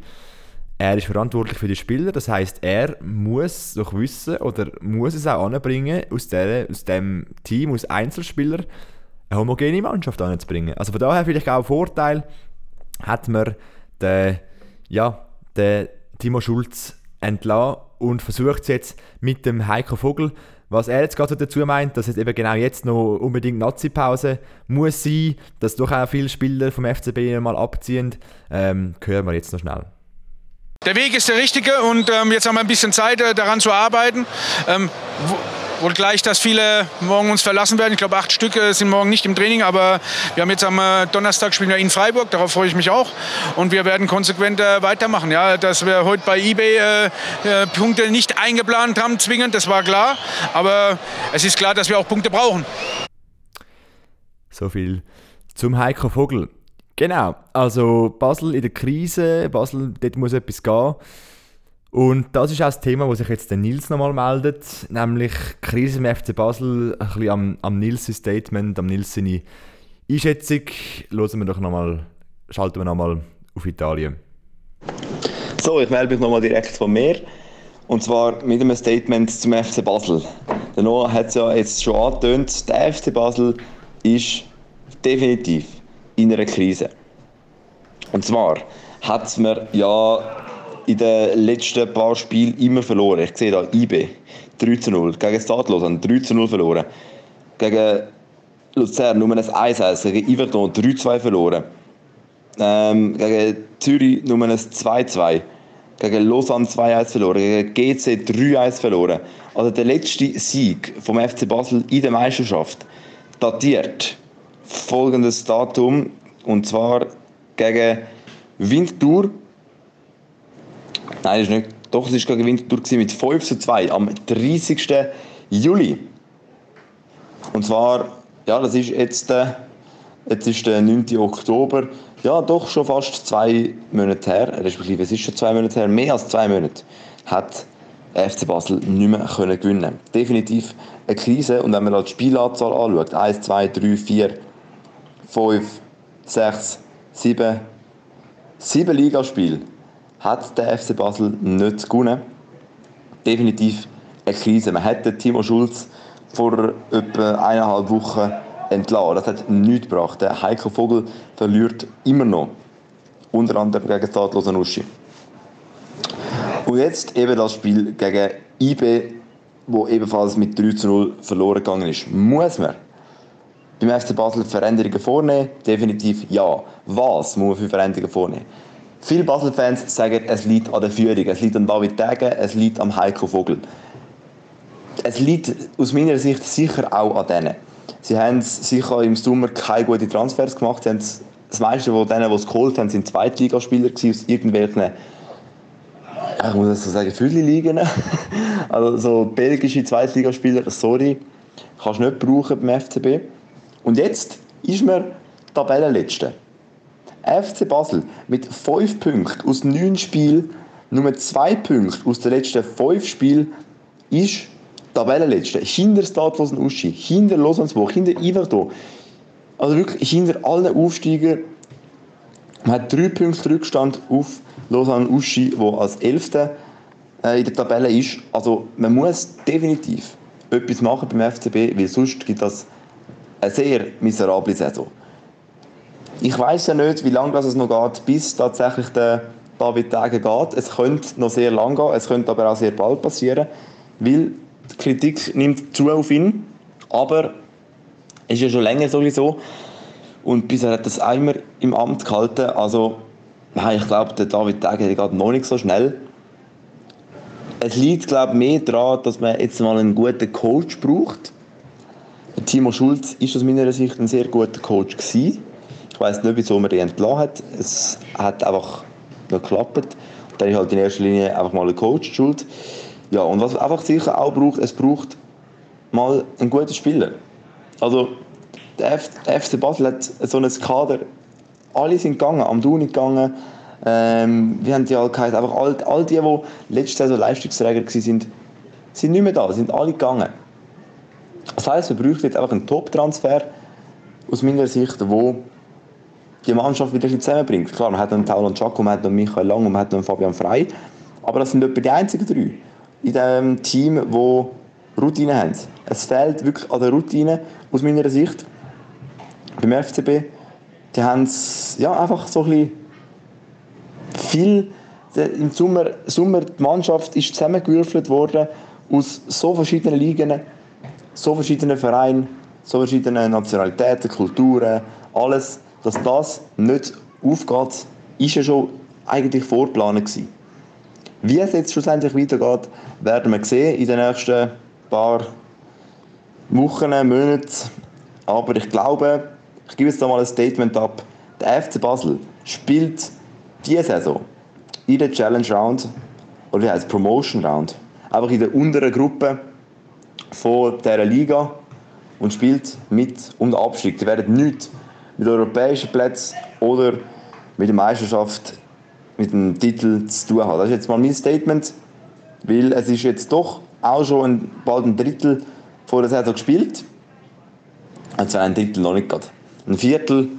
er ist verantwortlich für die Spieler, das heißt, er muss doch wissen oder muss es auch anbringen, aus, der, aus dem Team, aus Einzelspielern, eine homogene Mannschaft anzubringen. Also von daher vielleicht auch ein Vorteil, hat man den, ja, den Timo Schulz entlassen und versucht es jetzt mit dem Heiko Vogel, was er jetzt gerade dazu meint, dass es eben genau jetzt noch unbedingt Nazi-Pause muss sein, dass doch auch viele Spieler vom FCB mal abziehen, ähm, hören wir jetzt noch schnell. Der Weg ist der richtige und ähm, jetzt haben wir ein bisschen Zeit, äh, daran zu arbeiten. Ähm, wohl gleich, dass viele morgen uns verlassen werden. Ich glaube, acht Stück äh, sind morgen nicht im Training, aber wir haben jetzt am äh, Donnerstag spielen wir in Freiburg, darauf freue ich mich auch. Und wir werden konsequent äh, weitermachen. Ja, dass wir heute bei eBay äh, Punkte nicht eingeplant haben, zwingend, das war klar. Aber es ist klar, dass wir auch Punkte brauchen. So viel zum Heiko Vogel. Genau, also Basel in der Krise, Basel, dort muss etwas gehen. Und das ist auch das Thema, wo sich jetzt der Nils nochmal meldet, nämlich Krise im FC Basel, ein bisschen am, am Nils Statement, am Nils seine Einschätzung. Hören wir doch nochmal, schalten wir nochmal auf Italien. So, ich melde mich nochmal direkt von mir. Und zwar mit einem Statement zum FC Basel. Der Noah hat es ja jetzt schon angetönt, der FC Basel ist definitiv in einer Krise. Und zwar hat man ja in den letzten paar Spielen immer verloren. Ich sehe da IB 3 zu 0, gegen Stadlosen 3 zu 0 verloren, gegen Luzern nur ein 1-1, gegen Yverdon 3-2 verloren, ähm, gegen Zürich nur ein 2-2, gegen Lausanne 2-1 verloren, gegen GC 3-1 verloren. Also der letzte Sieg vom FC Basel in der Meisterschaft datiert folgendes Datum und zwar gegen Winterthur. Nein, ist nicht. Doch, es war gegen Winterthur mit 5 zu 2 am 30. Juli. Und zwar, ja, das ist jetzt, äh, jetzt ist der 9. Oktober. Ja, doch schon fast zwei Monate her, respektive es ist schon zwei Monate her, mehr als zwei Monate, hat FC Basel nicht mehr können Definitiv eine Krise. Und wenn man die Spielanzahl anschaut, 1, 2, 3, 4, 5, 6, 7, 7 Ligaspiele hat der FC Basel nicht gewonnen. Definitiv eine Krise. Man hätte Timo Schulz vor etwa eineinhalb Wochen entlassen. Das hat nichts gebracht. Der Heiko Vogel verliert immer noch. Unter anderem gegen Stadlosen Uschi. Und jetzt eben das Spiel gegen IB, wo ebenfalls mit 3 zu 0 verloren gegangen ist. Muss man beim FC Basel Veränderungen vornehmen? Definitiv ja. Was muss man für Veränderungen vornehmen? Viele Basel-Fans sagen, es liegt an der Führung, es liegt an David Degen, es liegt am Heiko Vogel. es liegt aus meiner Sicht sicher auch an denen. Sie haben sicher im Sommer keine guten Transfers gemacht. Sie haben das meiste von denen, die es geholt haben, sind Zweitligaspieler aus irgendwelchen ich muss das so sagen, viele liegen. Also so belgische Zweitligaspieler, sorry, kannst du nicht brauchen beim FCB. Und jetzt ist man Tabellenletzter. FC Basel mit 5 Punkten aus 9 Spielen, nur 2 Punkte aus den letzten 5 Spielen, ist Tabellenletzter. Hinter Stadlosen Uschi, hinter Lausanne-Woch, hinter Iverdo. Also wirklich hinter allen Aufsteigern. Man hat 3 Punkte Rückstand auf Lausanne Uschi, der als 11. Äh, in der Tabelle ist. Also man muss definitiv etwas machen beim FCB, weil sonst gibt das eine sehr miserable Saison. Ich weiß ja nicht, wie lange es noch geht, bis tatsächlich der David Tage geht. Es könnte noch sehr lang gehen, es könnte aber auch sehr bald passieren, weil die Kritik nimmt zu auf ihn. Aber es ist ja schon länger sowieso. Und bisher hat das einmal im Amt gehalten. Also, ich glaube, der David Tage geht noch nicht so schnell. Es liegt, glaube ich, mehr daran, dass man jetzt mal einen guten Coach braucht. Timo Schulz ist aus meiner Sicht ein sehr guter Coach gewesen. Ich weiß nicht, wieso man ihn entlassen hat. Es hat einfach nicht geklappt. Dann ist halt in erster Linie einfach mal ein Coach schuld. Ja, und was einfach sicher auch braucht, es braucht mal einen guten Spieler. Also, der, FC Basel hat so ein Kader, alle sind gegangen, am Duni gegangen, ähm, wir haben die alle geheißen, einfach all, all die, die letzte Saison Leistungsträger waren, sind, sind nicht mehr da, sind alle gegangen. Das heisst, wir bräuchten jetzt einfach einen Top-Transfer, aus meiner Sicht, wo die Mannschaft wieder zusammenbringt. Klar, man hat einen Tauland Chaco, man hat noch Michael Lang und man hat noch Fabian Frey, aber das sind etwa die einzigen drei in diesem Team, wo Routine haben. Es fehlt wirklich an der Routine, aus meiner Sicht, beim FCB. Die haben ja, einfach so ein bisschen viel, im Sommer, Sommer die Mannschaft ist zusammengewürfelt worden aus so verschiedenen Ligen, so verschiedenen Vereinen, so verschiedenen Nationalitäten, Kulturen, alles, dass das nicht aufgeht, ist ja schon eigentlich vorgeplant. Wie es jetzt schlussendlich weitergeht, werden wir sehen in den nächsten paar Wochen, Monaten. Aber ich glaube, ich gebe jetzt da mal ein Statement ab. Der FC Basel spielt diese Saison in der Challenge Round, oder wie heißt Promotion Round, einfach in der unteren Gruppe von dieser Liga und spielt mit um den Abstieg. Die werden nichts mit europäischen Plätzen oder mit der Meisterschaft, mit dem Titel zu tun haben. Das ist jetzt mal mein Statement, weil es ist jetzt doch auch schon ein, bald ein Drittel vor der Saison gespielt. Also ein Drittel noch nicht gerade. Ein Viertel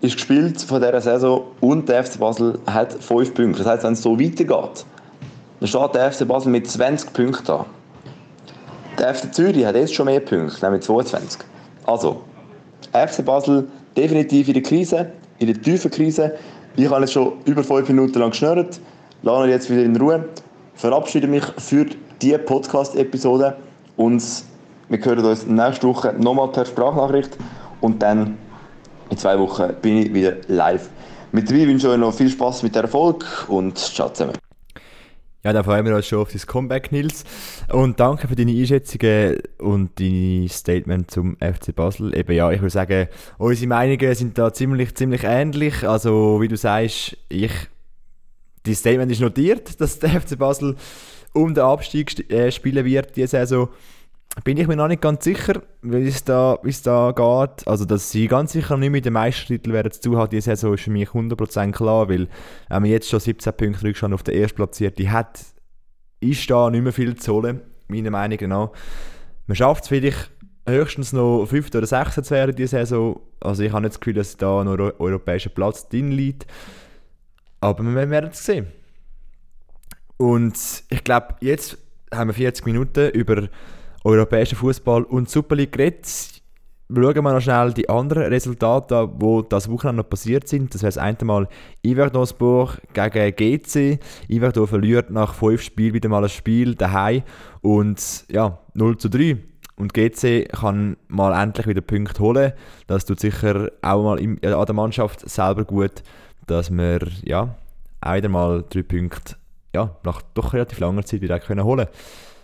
ist gespielt von dieser Saison und der FC Basel hat 5 Punkte. Das heißt, wenn es so weitergeht, dann steht der FC Basel mit 20 Punkten da. Der FC Zürich hat jetzt schon mehr Punkte, nämlich 22. Also, FC Basel definitiv in der Krise, in der tiefen Krise. Ich habe jetzt schon über 5 Minuten lang geschnurrt, lasse jetzt wieder in Ruhe, verabschiede mich für diese Podcast-Episode und wir hören uns nächste Woche nochmal per Sprachnachricht und dann in zwei Wochen bin ich wieder live mit dabei. Ich wünsche euch noch viel Spaß mit der Erfolg und ciao zusammen. Ja, dann freuen wir uns schon auf dein Comeback, Nils. Und danke für deine Einschätzungen und deine Statement zum FC Basel. Eben ja, ich würde sagen, unsere Meinungen sind da ziemlich, ziemlich ähnlich. Also, wie du sagst, ich, dein Statement ist notiert, dass der FC Basel um den Abstieg äh, spielen wird diese Saison bin ich mir noch nicht ganz sicher, wie es da, es da geht. Also, dass sie ganz sicher nicht mit dem Meistertitel werden zu haben, diese Saison ist für mich 100% klar, weil wenn man jetzt schon 17 Punkte Rückstand auf der Erstplatzierte hat, ist da nicht mehr viel zu holen, meiner Meinung nach. Man schafft es vielleicht höchstens noch 5. oder 6. zu werden diese Saison. Also ich habe nicht das Gefühl, dass da noch ein europäischer Platz drin liegt. Aber wir werden es sehen. Und ich glaube, jetzt haben wir 40 Minuten über europäischen Fußball und Super League geredet. Schauen wir noch schnell die anderen Resultate an, die das Wochenende noch passiert sind. Das wäre das eine Mal Iverdonsburg gegen GC. Iverdor verliert nach fünf Spielen wieder mal ein Spiel daheim und ja, 0 zu 3. Und GC kann mal endlich wieder Punkte holen. Das tut sicher auch mal im, an der Mannschaft selber gut, dass wir ja, auch wieder mal drei Punkte ja, nach doch relativ langer Zeit wieder holen können.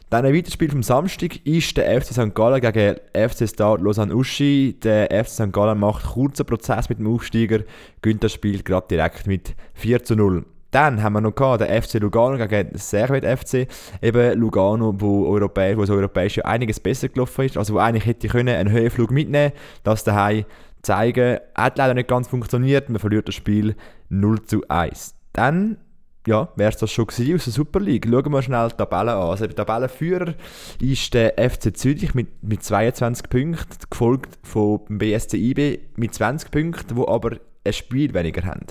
Dann ein weiteres Spiel vom Samstag ist der FC St. Gallen gegen FC Stade Lausanne Uschi. Der FC St. Gallen macht kurzen Prozess mit dem Aufsteiger, gewinnt das Spiel gerade direkt mit 4 zu 0. Dann haben wir noch den FC Lugano gegen den Servet FC. Eben Lugano, wo, europäisch, wo europäisch ja einiges besser gelaufen ist. Also wo eigentlich hätte können einen Höhenflug mitnehmen das daheim zeigen. Hat leider nicht ganz funktioniert. Man verliert das Spiel 0 zu 1. Dann ja, wäre es das schon gewesen aus der Super League. Schauen wir schnell die Tabelle an. Also der Tabellenführer ist der FC Zürich mit, mit 22 Punkten, gefolgt vom BSC IB mit 20 Punkten, wo aber ein Spiel weniger haben.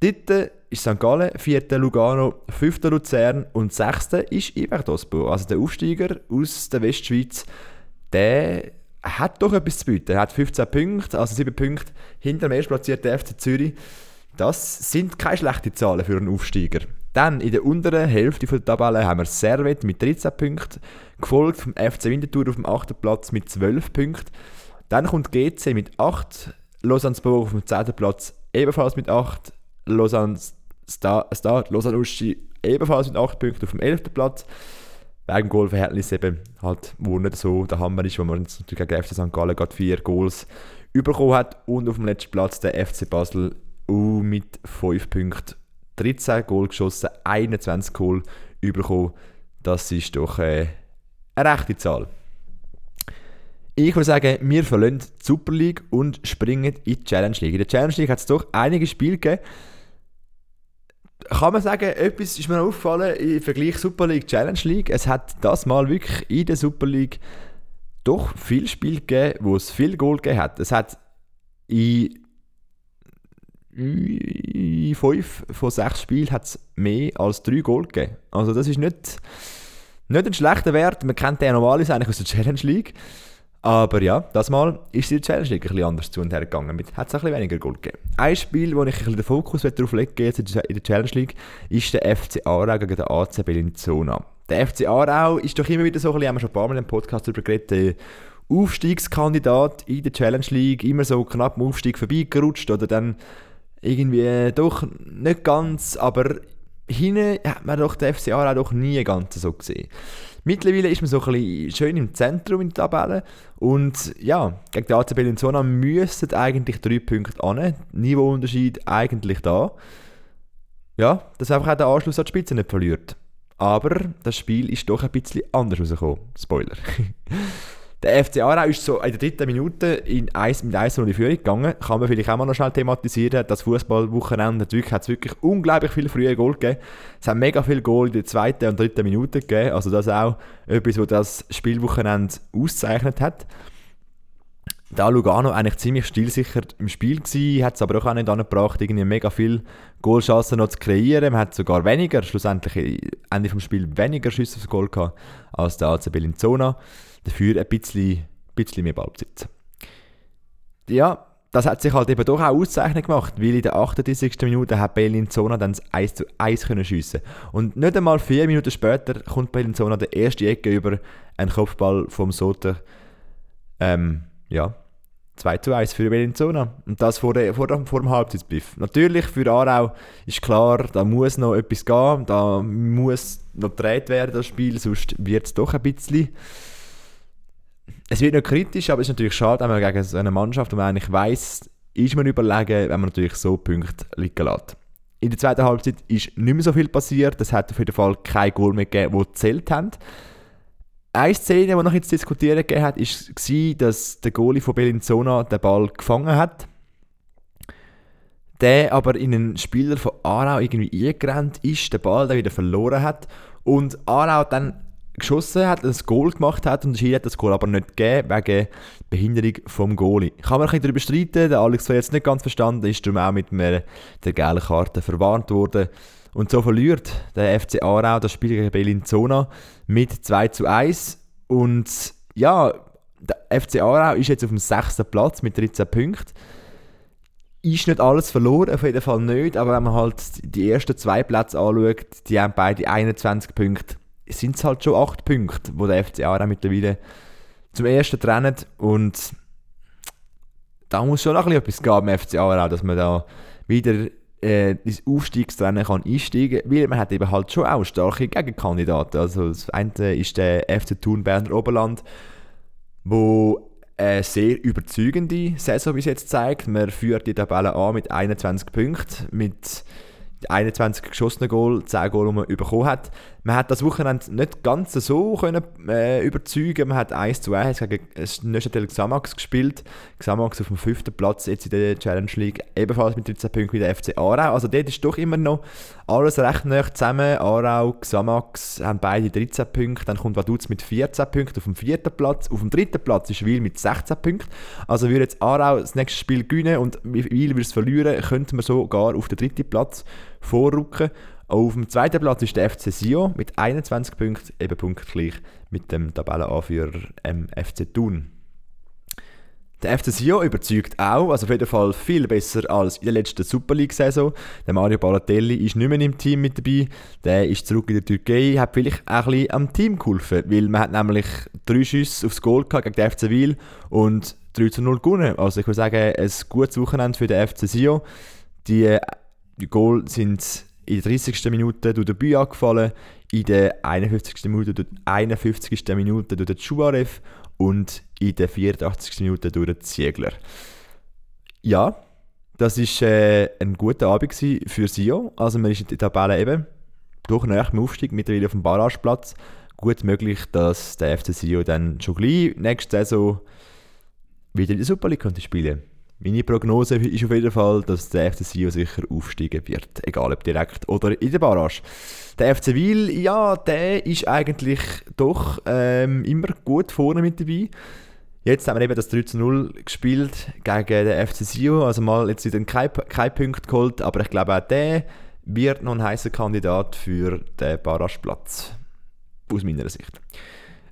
Dritter ist St. Gallen, vierter Lugano, fünfter Luzern und sechster ist Iberdospor. Also der Aufsteiger aus der Westschweiz, der hat doch etwas zu bieten. Er hat 15 Punkte, also 7 Punkte hinter dem erstplatzierten FC Zürich. Das sind keine schlechten Zahlen für einen Aufsteiger. Dann in der unteren Hälfte der Tabelle haben wir Servet mit 13 Punkten, gefolgt vom FC Winterthur auf dem 8. Platz mit 12 Punkten. Dann kommt GC mit 8, Lausanne-Sport auf dem 10. Platz ebenfalls mit 8, Lausanne Start, Lausanne Uschi ebenfalls mit 8 Punkten auf dem 11. Platz. Wegen Goalverhältnis eben halt, wo nicht so der Hammer ist, wo man jetzt natürlich gegen FC St. Gallen gerade 4 Goals bekommen hat. Und auf dem letzten Platz der FC Basel uh, mit 5 Punkten 13 Goal geschossen, 21 Goal bekommen. Das ist doch äh, eine rechte Zahl. Ich würde sagen, wir verlassen die Super League und springen in die Challenge League. In der Challenge League hat es doch einige Spiele gegeben. Kann man sagen, etwas ist mir aufgefallen im Vergleich Super League Challenge League. Es hat das mal wirklich in der Super League doch viel Spiel gegeben, wo es viel Goal gegeben hat. Es hat in fünf von sechs Spielen hat es mehr als drei Goal gegeben. Also das ist nicht, nicht ein schlechter Wert. Man kennt den normalerweise eigentlich aus der Challenge League. Aber ja, das Mal ist die Challenge League ein bisschen anders zu und her gegangen. Hat es ein bisschen weniger Gold gegeben. Ein Spiel, wo ich ein bisschen den Fokus darauf lege jetzt in der Challenge League, ist der FC Aarau gegen den AC Bellinzona. Der FC Aarau ist doch immer wieder so ein bisschen, haben wir schon ein paar Mal im Podcast darüber geredet, Aufstiegskandidat in der Challenge League, immer so knapp am Aufstieg vorbeigerutscht oder dann irgendwie doch nicht ganz, aber hinten hat man doch den FC Aarau doch nie ganz so gesehen. Mittlerweile ist man so ein bisschen schön im Zentrum in der Tabelle und ja, gegen die AC Bellinzona müssten eigentlich drei Punkte an. Niveauunterschied eigentlich da. Ja, dass einfach auch der Anschluss an die Spitze nicht verliert. Aber das Spiel ist doch ein bisschen anders rausgekommen. Spoiler. Der FC Aarau ist so in der dritten Minute in 1, mit 1 in die Führung gegangen. Kann man vielleicht auch mal noch schnell thematisieren. Das Fußballwochenende hat es wirklich unglaublich viele frühe Goal gegeben. Es hat mega viele Goal in der zweiten und dritten Minute gegeben. Also das ist auch etwas, was das Spielwochenende auszeichnet hat. Da Lugano eigentlich ziemlich stilsicher im Spiel war, hat es aber auch nicht angebracht, irgendwie mega viele Goalchancen noch zu kreieren. Man hat sogar weniger, schlussendlich Ende des Spiels weniger Schüsse aufs Goal gehabt als der AC Bellinzona dafür ein bisschen, bisschen mehr Ballbesitz. Ja, das hat sich halt eben doch auch auszeichnet gemacht, weil in der 38. Minute hat Bellinzona dann das 1 zu 1 können schiessen. Und nicht einmal vier Minuten später kommt Bellinzona der erste Ecke über einen Kopfball vom Soter. Ähm, ja, 2 zu 1 für Bellinzona. Und das vor, der, vor, vor dem Halbzeitspiff. Natürlich für Aarau ist klar, da muss noch etwas gehen, da muss noch gedreht werden, das Spiel, sonst wird es doch ein bisschen es wird nicht kritisch, aber es ist natürlich schade, wenn man gegen so eine Mannschaft, wo man eigentlich weiss, ist man überlegen, wenn man natürlich so Punkte liegen lässt. In der zweiten Halbzeit ist nicht mehr so viel passiert. Es hat auf jeden Fall kein Goal mehr gegeben, die gezählt haben. Eine Szene, die noch jetzt diskutieren gegeben hat, war, dass der Goalie von Bellinzona den Ball gefangen hat. Der aber in einen Spieler von Aarau irgendwie eingerannt ist, den Ball dann wieder verloren hat und Aarau dann geschossen hat, ein Goal gemacht hat und der Schiri hat das Goal aber nicht gegeben, wegen Behinderung vom Goalie. Kann man ein bisschen darüber streiten, der Alex hat jetzt nicht ganz verstanden, ist darum auch mit einer, der gelben Karte verwarnt worden. Und so verliert der FC Aarau das Spiel gegen Bellinzona mit 2 zu 1 und ja, der FC Aarau ist jetzt auf dem sechsten Platz mit 13 Punkten. Ist nicht alles verloren, auf jeden Fall nicht, aber wenn man halt die ersten zwei Plätze anschaut, die haben beide 21 Punkte sind es halt schon acht Punkte, wo der FC Aarau mittlerweile zum ersten trennt und da muss schon noch etwas geben im FC Aarau, dass man da wieder äh, ins Aufstiegsrennen kann einsteigen kann, weil man hat eben halt schon auch starke Gegenkandidaten. Also das eine ist der FC Thun Berner Oberland, wo eine sehr überzeugende Saison bis jetzt zeigt. Man führt die Tabelle an mit 21 Punkten, mit 21 geschossenen Goal, 10 Goal, die man bekommen hat. Man hat das Wochenende nicht ganz so können, äh, überzeugen. Man hat 1 zu 1 gegen Neuchâtel Xamax gespielt. Xamax auf dem fünften Platz jetzt in der Challenge League, ebenfalls mit 13 Punkten wie der FC Aarau. Also dort ist doch immer noch alles recht nah zusammen. Aarau, Xamax haben beide 13 Punkte. Dann kommt Vaduz mit 14 Punkten auf dem vierten Platz. Auf dem dritten Platz ist Wil mit 16 Punkten. Also würde jetzt Aarau das nächste Spiel gewinnen und Wil würde es verlieren, könnte man sogar auf den dritten Platz vorrücken. Auf dem zweiten Platz ist der FC Sio mit 21 Punkten, eben punktgleich mit dem Tabellenanführer ähm, FC Thun. Der FC Sio überzeugt auch, also auf jeden Fall viel besser als in der letzten Super League-Saison. Der Mario Balotelli ist nicht mehr im Team mit dabei, der ist zurück in der Türkei, hat vielleicht auch ein bisschen am Team geholfen, weil man hat nämlich drei Schüsse aufs Goal gehabt gegen den FC Wil und 3 zu 0 gewonnen. Also ich würde sagen, ein gutes Wochenende für den FC Sio. Die, die Goal sind in der 30. Minute durch den Büy angefallen, in der 51. Minute durch 51. Minute durch den Chuarev und in der 84. Minute durch den Ziegler. Ja, das war äh, ein guter Abend für Sio. Also man ist in der Tabelle eben durch nach dem Aufstieg mittlerweile auf dem Barrageplatz. Gut möglich, dass der FC Sio dann schon gleich nächste Saison wieder in der Super League spielen könnte. Meine Prognose ist auf jeden Fall, dass der FC Sion sicher aufsteigen wird, egal ob direkt oder in der Barrage. Der FC Wil, ja, der ist eigentlich doch ähm, immer gut vorne mit dabei. Jetzt haben wir eben das 3 zu 0 gespielt gegen den FC Sion, also mal jetzt wieder kein, kein Punkt geholt, aber ich glaube auch der wird noch ein heißer Kandidat für den Barrageplatz. Aus meiner Sicht.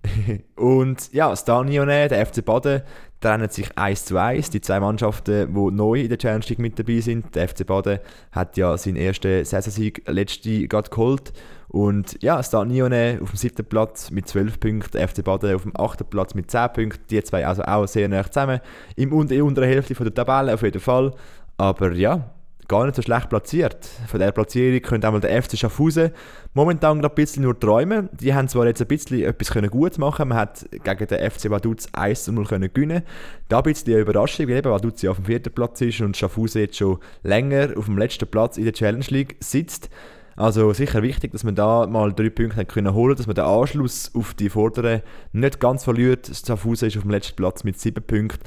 und ja, Stanione, der FC Baden, trennen sich 1 zu 1. Die zwei Mannschaften, die neu in der Challenge League mit dabei sind. Der FC Baden hat ja seinen ersten Saisonsieg letzte gerade geholt. Und ja, Nione auf dem siebten Platz mit 12 Punkten, der FC Baden auf dem achten Platz mit 10 Punkten. Die zwei also auch sehr nah zusammen. Im in der unteren Hälfte der Tabelle auf jeden Fall. Aber ja, gar nicht so schlecht platziert. Von dieser Platzierung könnte einmal der FC Schaffhausen momentan gerade ein bisschen nur träumen. Die haben zwar jetzt ein bisschen etwas können gut machen Man hat gegen den FC Vaduz 1 0 können gewinnen Da ein bisschen eine Überraschung, weil eben Vaduz ja auf dem vierten Platz ist und Schaffhausen jetzt schon länger auf dem letzten Platz in der Challenge League sitzt. Also sicher wichtig, dass man da mal drei Punkte können holen dass man den Anschluss auf die Vorderen nicht ganz verliert. Schaffhausen ist auf dem letzten Platz mit sieben Punkten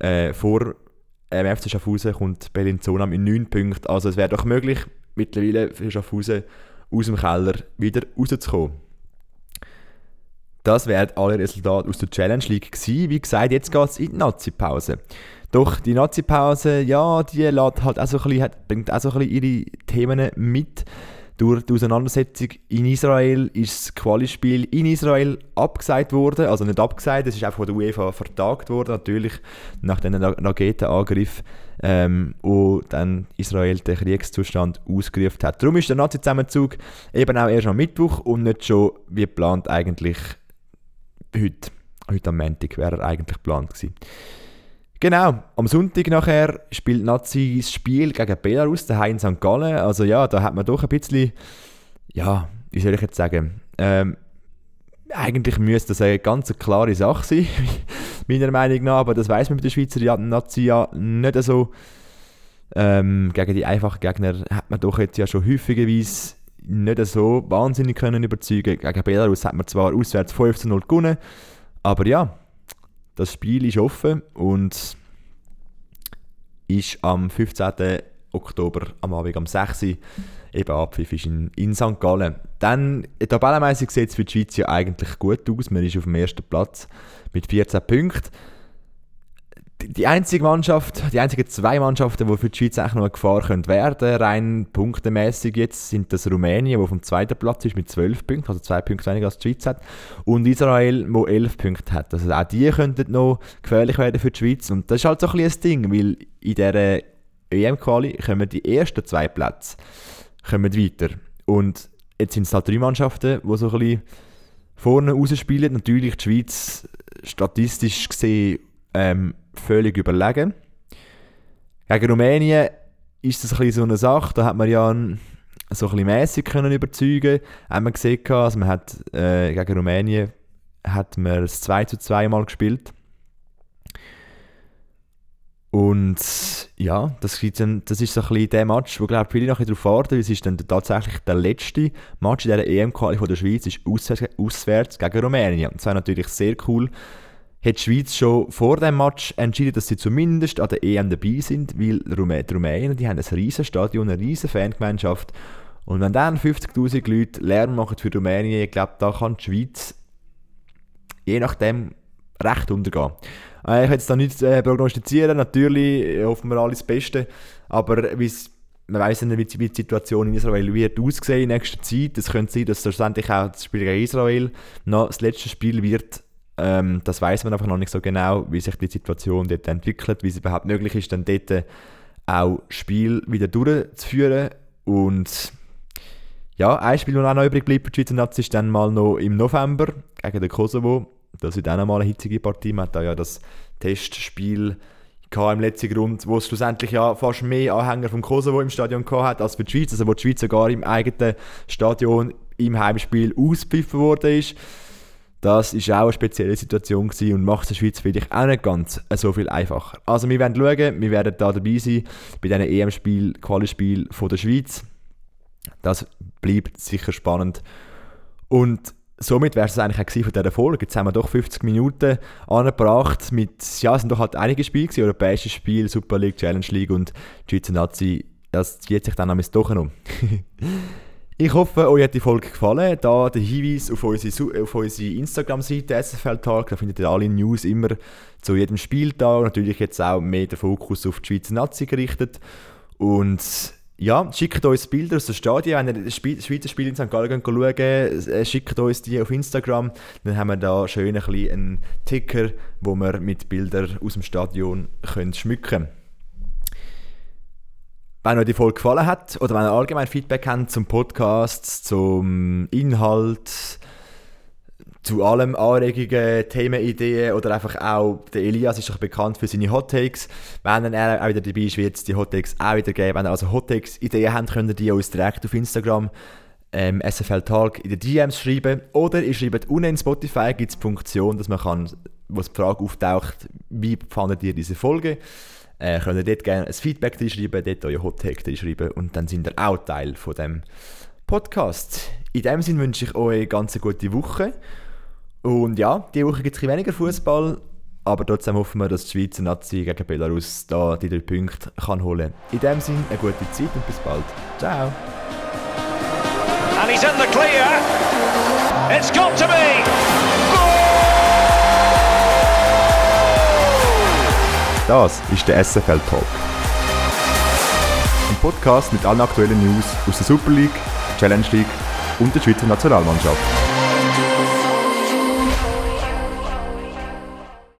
äh, vor ähm, FC Schaffhausen kommt Bellinzona mit 9 Punkten. Also es wäre doch möglich, mittlerweile für Schaffhausen aus dem Keller wieder rauszukommen. Das wären alle Resultate aus der Challenge League gewesen. Wie gesagt, jetzt geht es in die Nazi-Pause. Doch die Nazi-Pause, ja, die lädt halt auch so ein bisschen, bringt auch so ein bisschen ihre Themen mit. Durch die Auseinandersetzung in Israel ist das Quali-Spiel in Israel abgesagt worden. Also nicht abgesagt, es ist einfach von der UEFA vertagt worden, natürlich nach dem Raketenangriff, ähm, wo dann Israel den Kriegszustand ausgerufen hat. Darum ist der Nazi-Zusammenzug eben auch erst am Mittwoch und nicht schon wie geplant eigentlich heute. Heute am Montag wäre er eigentlich geplant gewesen. Genau, am Sonntag nachher spielt Nazi das Spiel gegen Belarus, daheim in St. Gallen. Also ja, da hat man doch ein bisschen, ja, wie soll ich jetzt sagen, ähm, eigentlich müsste das eine ganz klare Sache sein, meiner Meinung nach, aber das weiß man mit der Schweizer Nazi ja nicht so. Ähm, gegen die einfachen Gegner hat man doch jetzt ja schon häufigerweise nicht so wahnsinnig können überzeugen. Gegen Belarus hat man zwar auswärts 5 zu 0 gewonnen, aber ja, das Spiel ist offen und ist am 15. Oktober am Abend um 6 Uhr eben abpfiff ist in, in St. Gallen. Dann, tabellenmäßig sieht es für die Schweiz ja eigentlich gut aus. Man ist auf dem ersten Platz mit 14 Punkten die einzige Mannschaft, die einzigen zwei Mannschaften, die für die Schweiz eigentlich noch eine Gefahr können werden rein punktemäßig jetzt, sind das Rumänien, wo dem zweiten Platz ist mit 12 Punkten, also zwei Punkte weniger als die Schweiz hat, und Israel, wo 11 Punkte hat. Also auch die könnten noch gefährlich werden für die Schweiz. Und das ist halt so ein bisschen Ding, weil in dieser EM-Quali kommen die ersten zwei Plätze kommen weiter. Und jetzt sind es halt drei Mannschaften, die so ein bisschen vorne rausspielen. Natürlich die Schweiz statistisch gesehen ähm, völlig überlegen. Gegen Rumänien ist das ein bisschen so eine Sache, da hat man ja ein, so ein bisschen mäßig können überzeugen. Haben wir gesehen, also man hat äh, gegen Rumänien hat man das 2 zu 2 mal gespielt. Und ja, das, dann, das ist so ein bisschen der Match, wo glaube viele noch darauf warten, es ist dann tatsächlich der letzte Match in dieser EM-Quali der Schweiz, ist auswärts, auswärts gegen Rumänien. Und das war natürlich sehr cool. Hat die Schweiz schon vor dem Match entschieden, dass sie zumindest an der EM dabei sind, weil die Rumänen, die haben ein riesen Stadion, eine riesen Fangemeinschaft. Und wenn dann 50'000 Leute Lärm machen für Rumänien, ich glaube, da kann die Schweiz je nachdem recht untergehen. Äh, ich will jetzt da nicht äh, prognostizieren, natürlich äh, hoffen wir alle das Beste, aber man weiß nicht, wie die Situation in Israel wird aussehen in nächster Zeit. Es könnte sein, dass schlussendlich auch das Spiel gegen Israel noch das letzte Spiel wird. Ähm, das weiß man einfach noch nicht so genau, wie sich die Situation dort entwickelt, wie es überhaupt möglich ist, dann dort auch Spiel wieder durchzuführen. Und ja, ein Spiel, das auch noch übrig bleibt für die Schweizer Nazi, ist dann mal noch im November gegen den Kosovo. Das wird auch noch mal eine hitzige Partie. Man hat da ja das Testspiel im letzten Grund, wo es schlussendlich ja fast mehr Anhänger vom Kosovo im Stadion hat als für die Schweiz, also wo die Schweiz sogar im eigenen Stadion im Heimspiel auspfiffen worden ist. Das ist auch eine spezielle Situation gewesen und macht der Schweiz vielleicht auch nicht ganz so viel einfacher. Also wir werden schauen, wir werden da dabei sein bei diesen EM-Spiel, Quali-Spiel der Schweiz. Das bleibt sicher spannend. Und somit wäre es eigentlich auch von dieser Folge. Jetzt haben wir doch 50 Minuten angebracht mit, ja, es sind doch halt einige Spiele gewesen, europäische Spiele, Super League, Challenge League und die Schweizer Nazi, das zieht sich dann am doch noch. ich hoffe, euch hat die Folge gefallen. Da der Hinweis auf unsere, auf unsere Instagram-Seite SFL Talk, da findet ihr alle News immer zu jedem Spieltag. Natürlich jetzt auch mehr der Fokus auf die Schweizer Nazi gerichtet. Und ja, schickt uns Bilder aus dem Stadion. Wenn ihr das Schweizer Spiel in St. Gallen schauen äh, schickt uns die auf Instagram. Dann haben wir da schön ein einen Ticker, wo wir mit Bildern aus dem Stadion können schmücken können. Wenn euch die Folge gefallen hat oder wenn ihr allgemein Feedback habt zum Podcast, zum Inhalt, zu allem Anregungen, Themenideen oder einfach auch, der Elias ist doch bekannt für seine Hot Takes. Wenn er auch wieder dabei ist, wird es die Hot Takes auch wieder geben. Wenn ihr also Hot Takes Ideen habt, könnt ihr die uns direkt auf Instagram ähm, SFL Talk in den DMs schreiben oder ihr schreibt unten in Spotify gibt es Funktion, dass man kann, wo die Frage auftaucht, wie fandet ihr diese Folge? Äh, könnt ihr dort gerne ein Feedback schreiben, dort euer Hot Take schreiben und dann sind ihr auch Teil von dem Podcast. In dem Sinne wünsche ich euch eine ganz gute Woche und ja, diese Woche gibt es weniger Fußball, aber trotzdem hoffen wir, dass die Schweizer Nazi gegen Belarus da die drei Punkte kann holen kann. In dem Sinne, eine gute Zeit und bis bald. Ciao. And he's in the clear. It's got to be. Das ist der SFL Talk. Ein Podcast mit allen aktuellen News aus der Super League, Challenge League und der Schweizer Nationalmannschaft.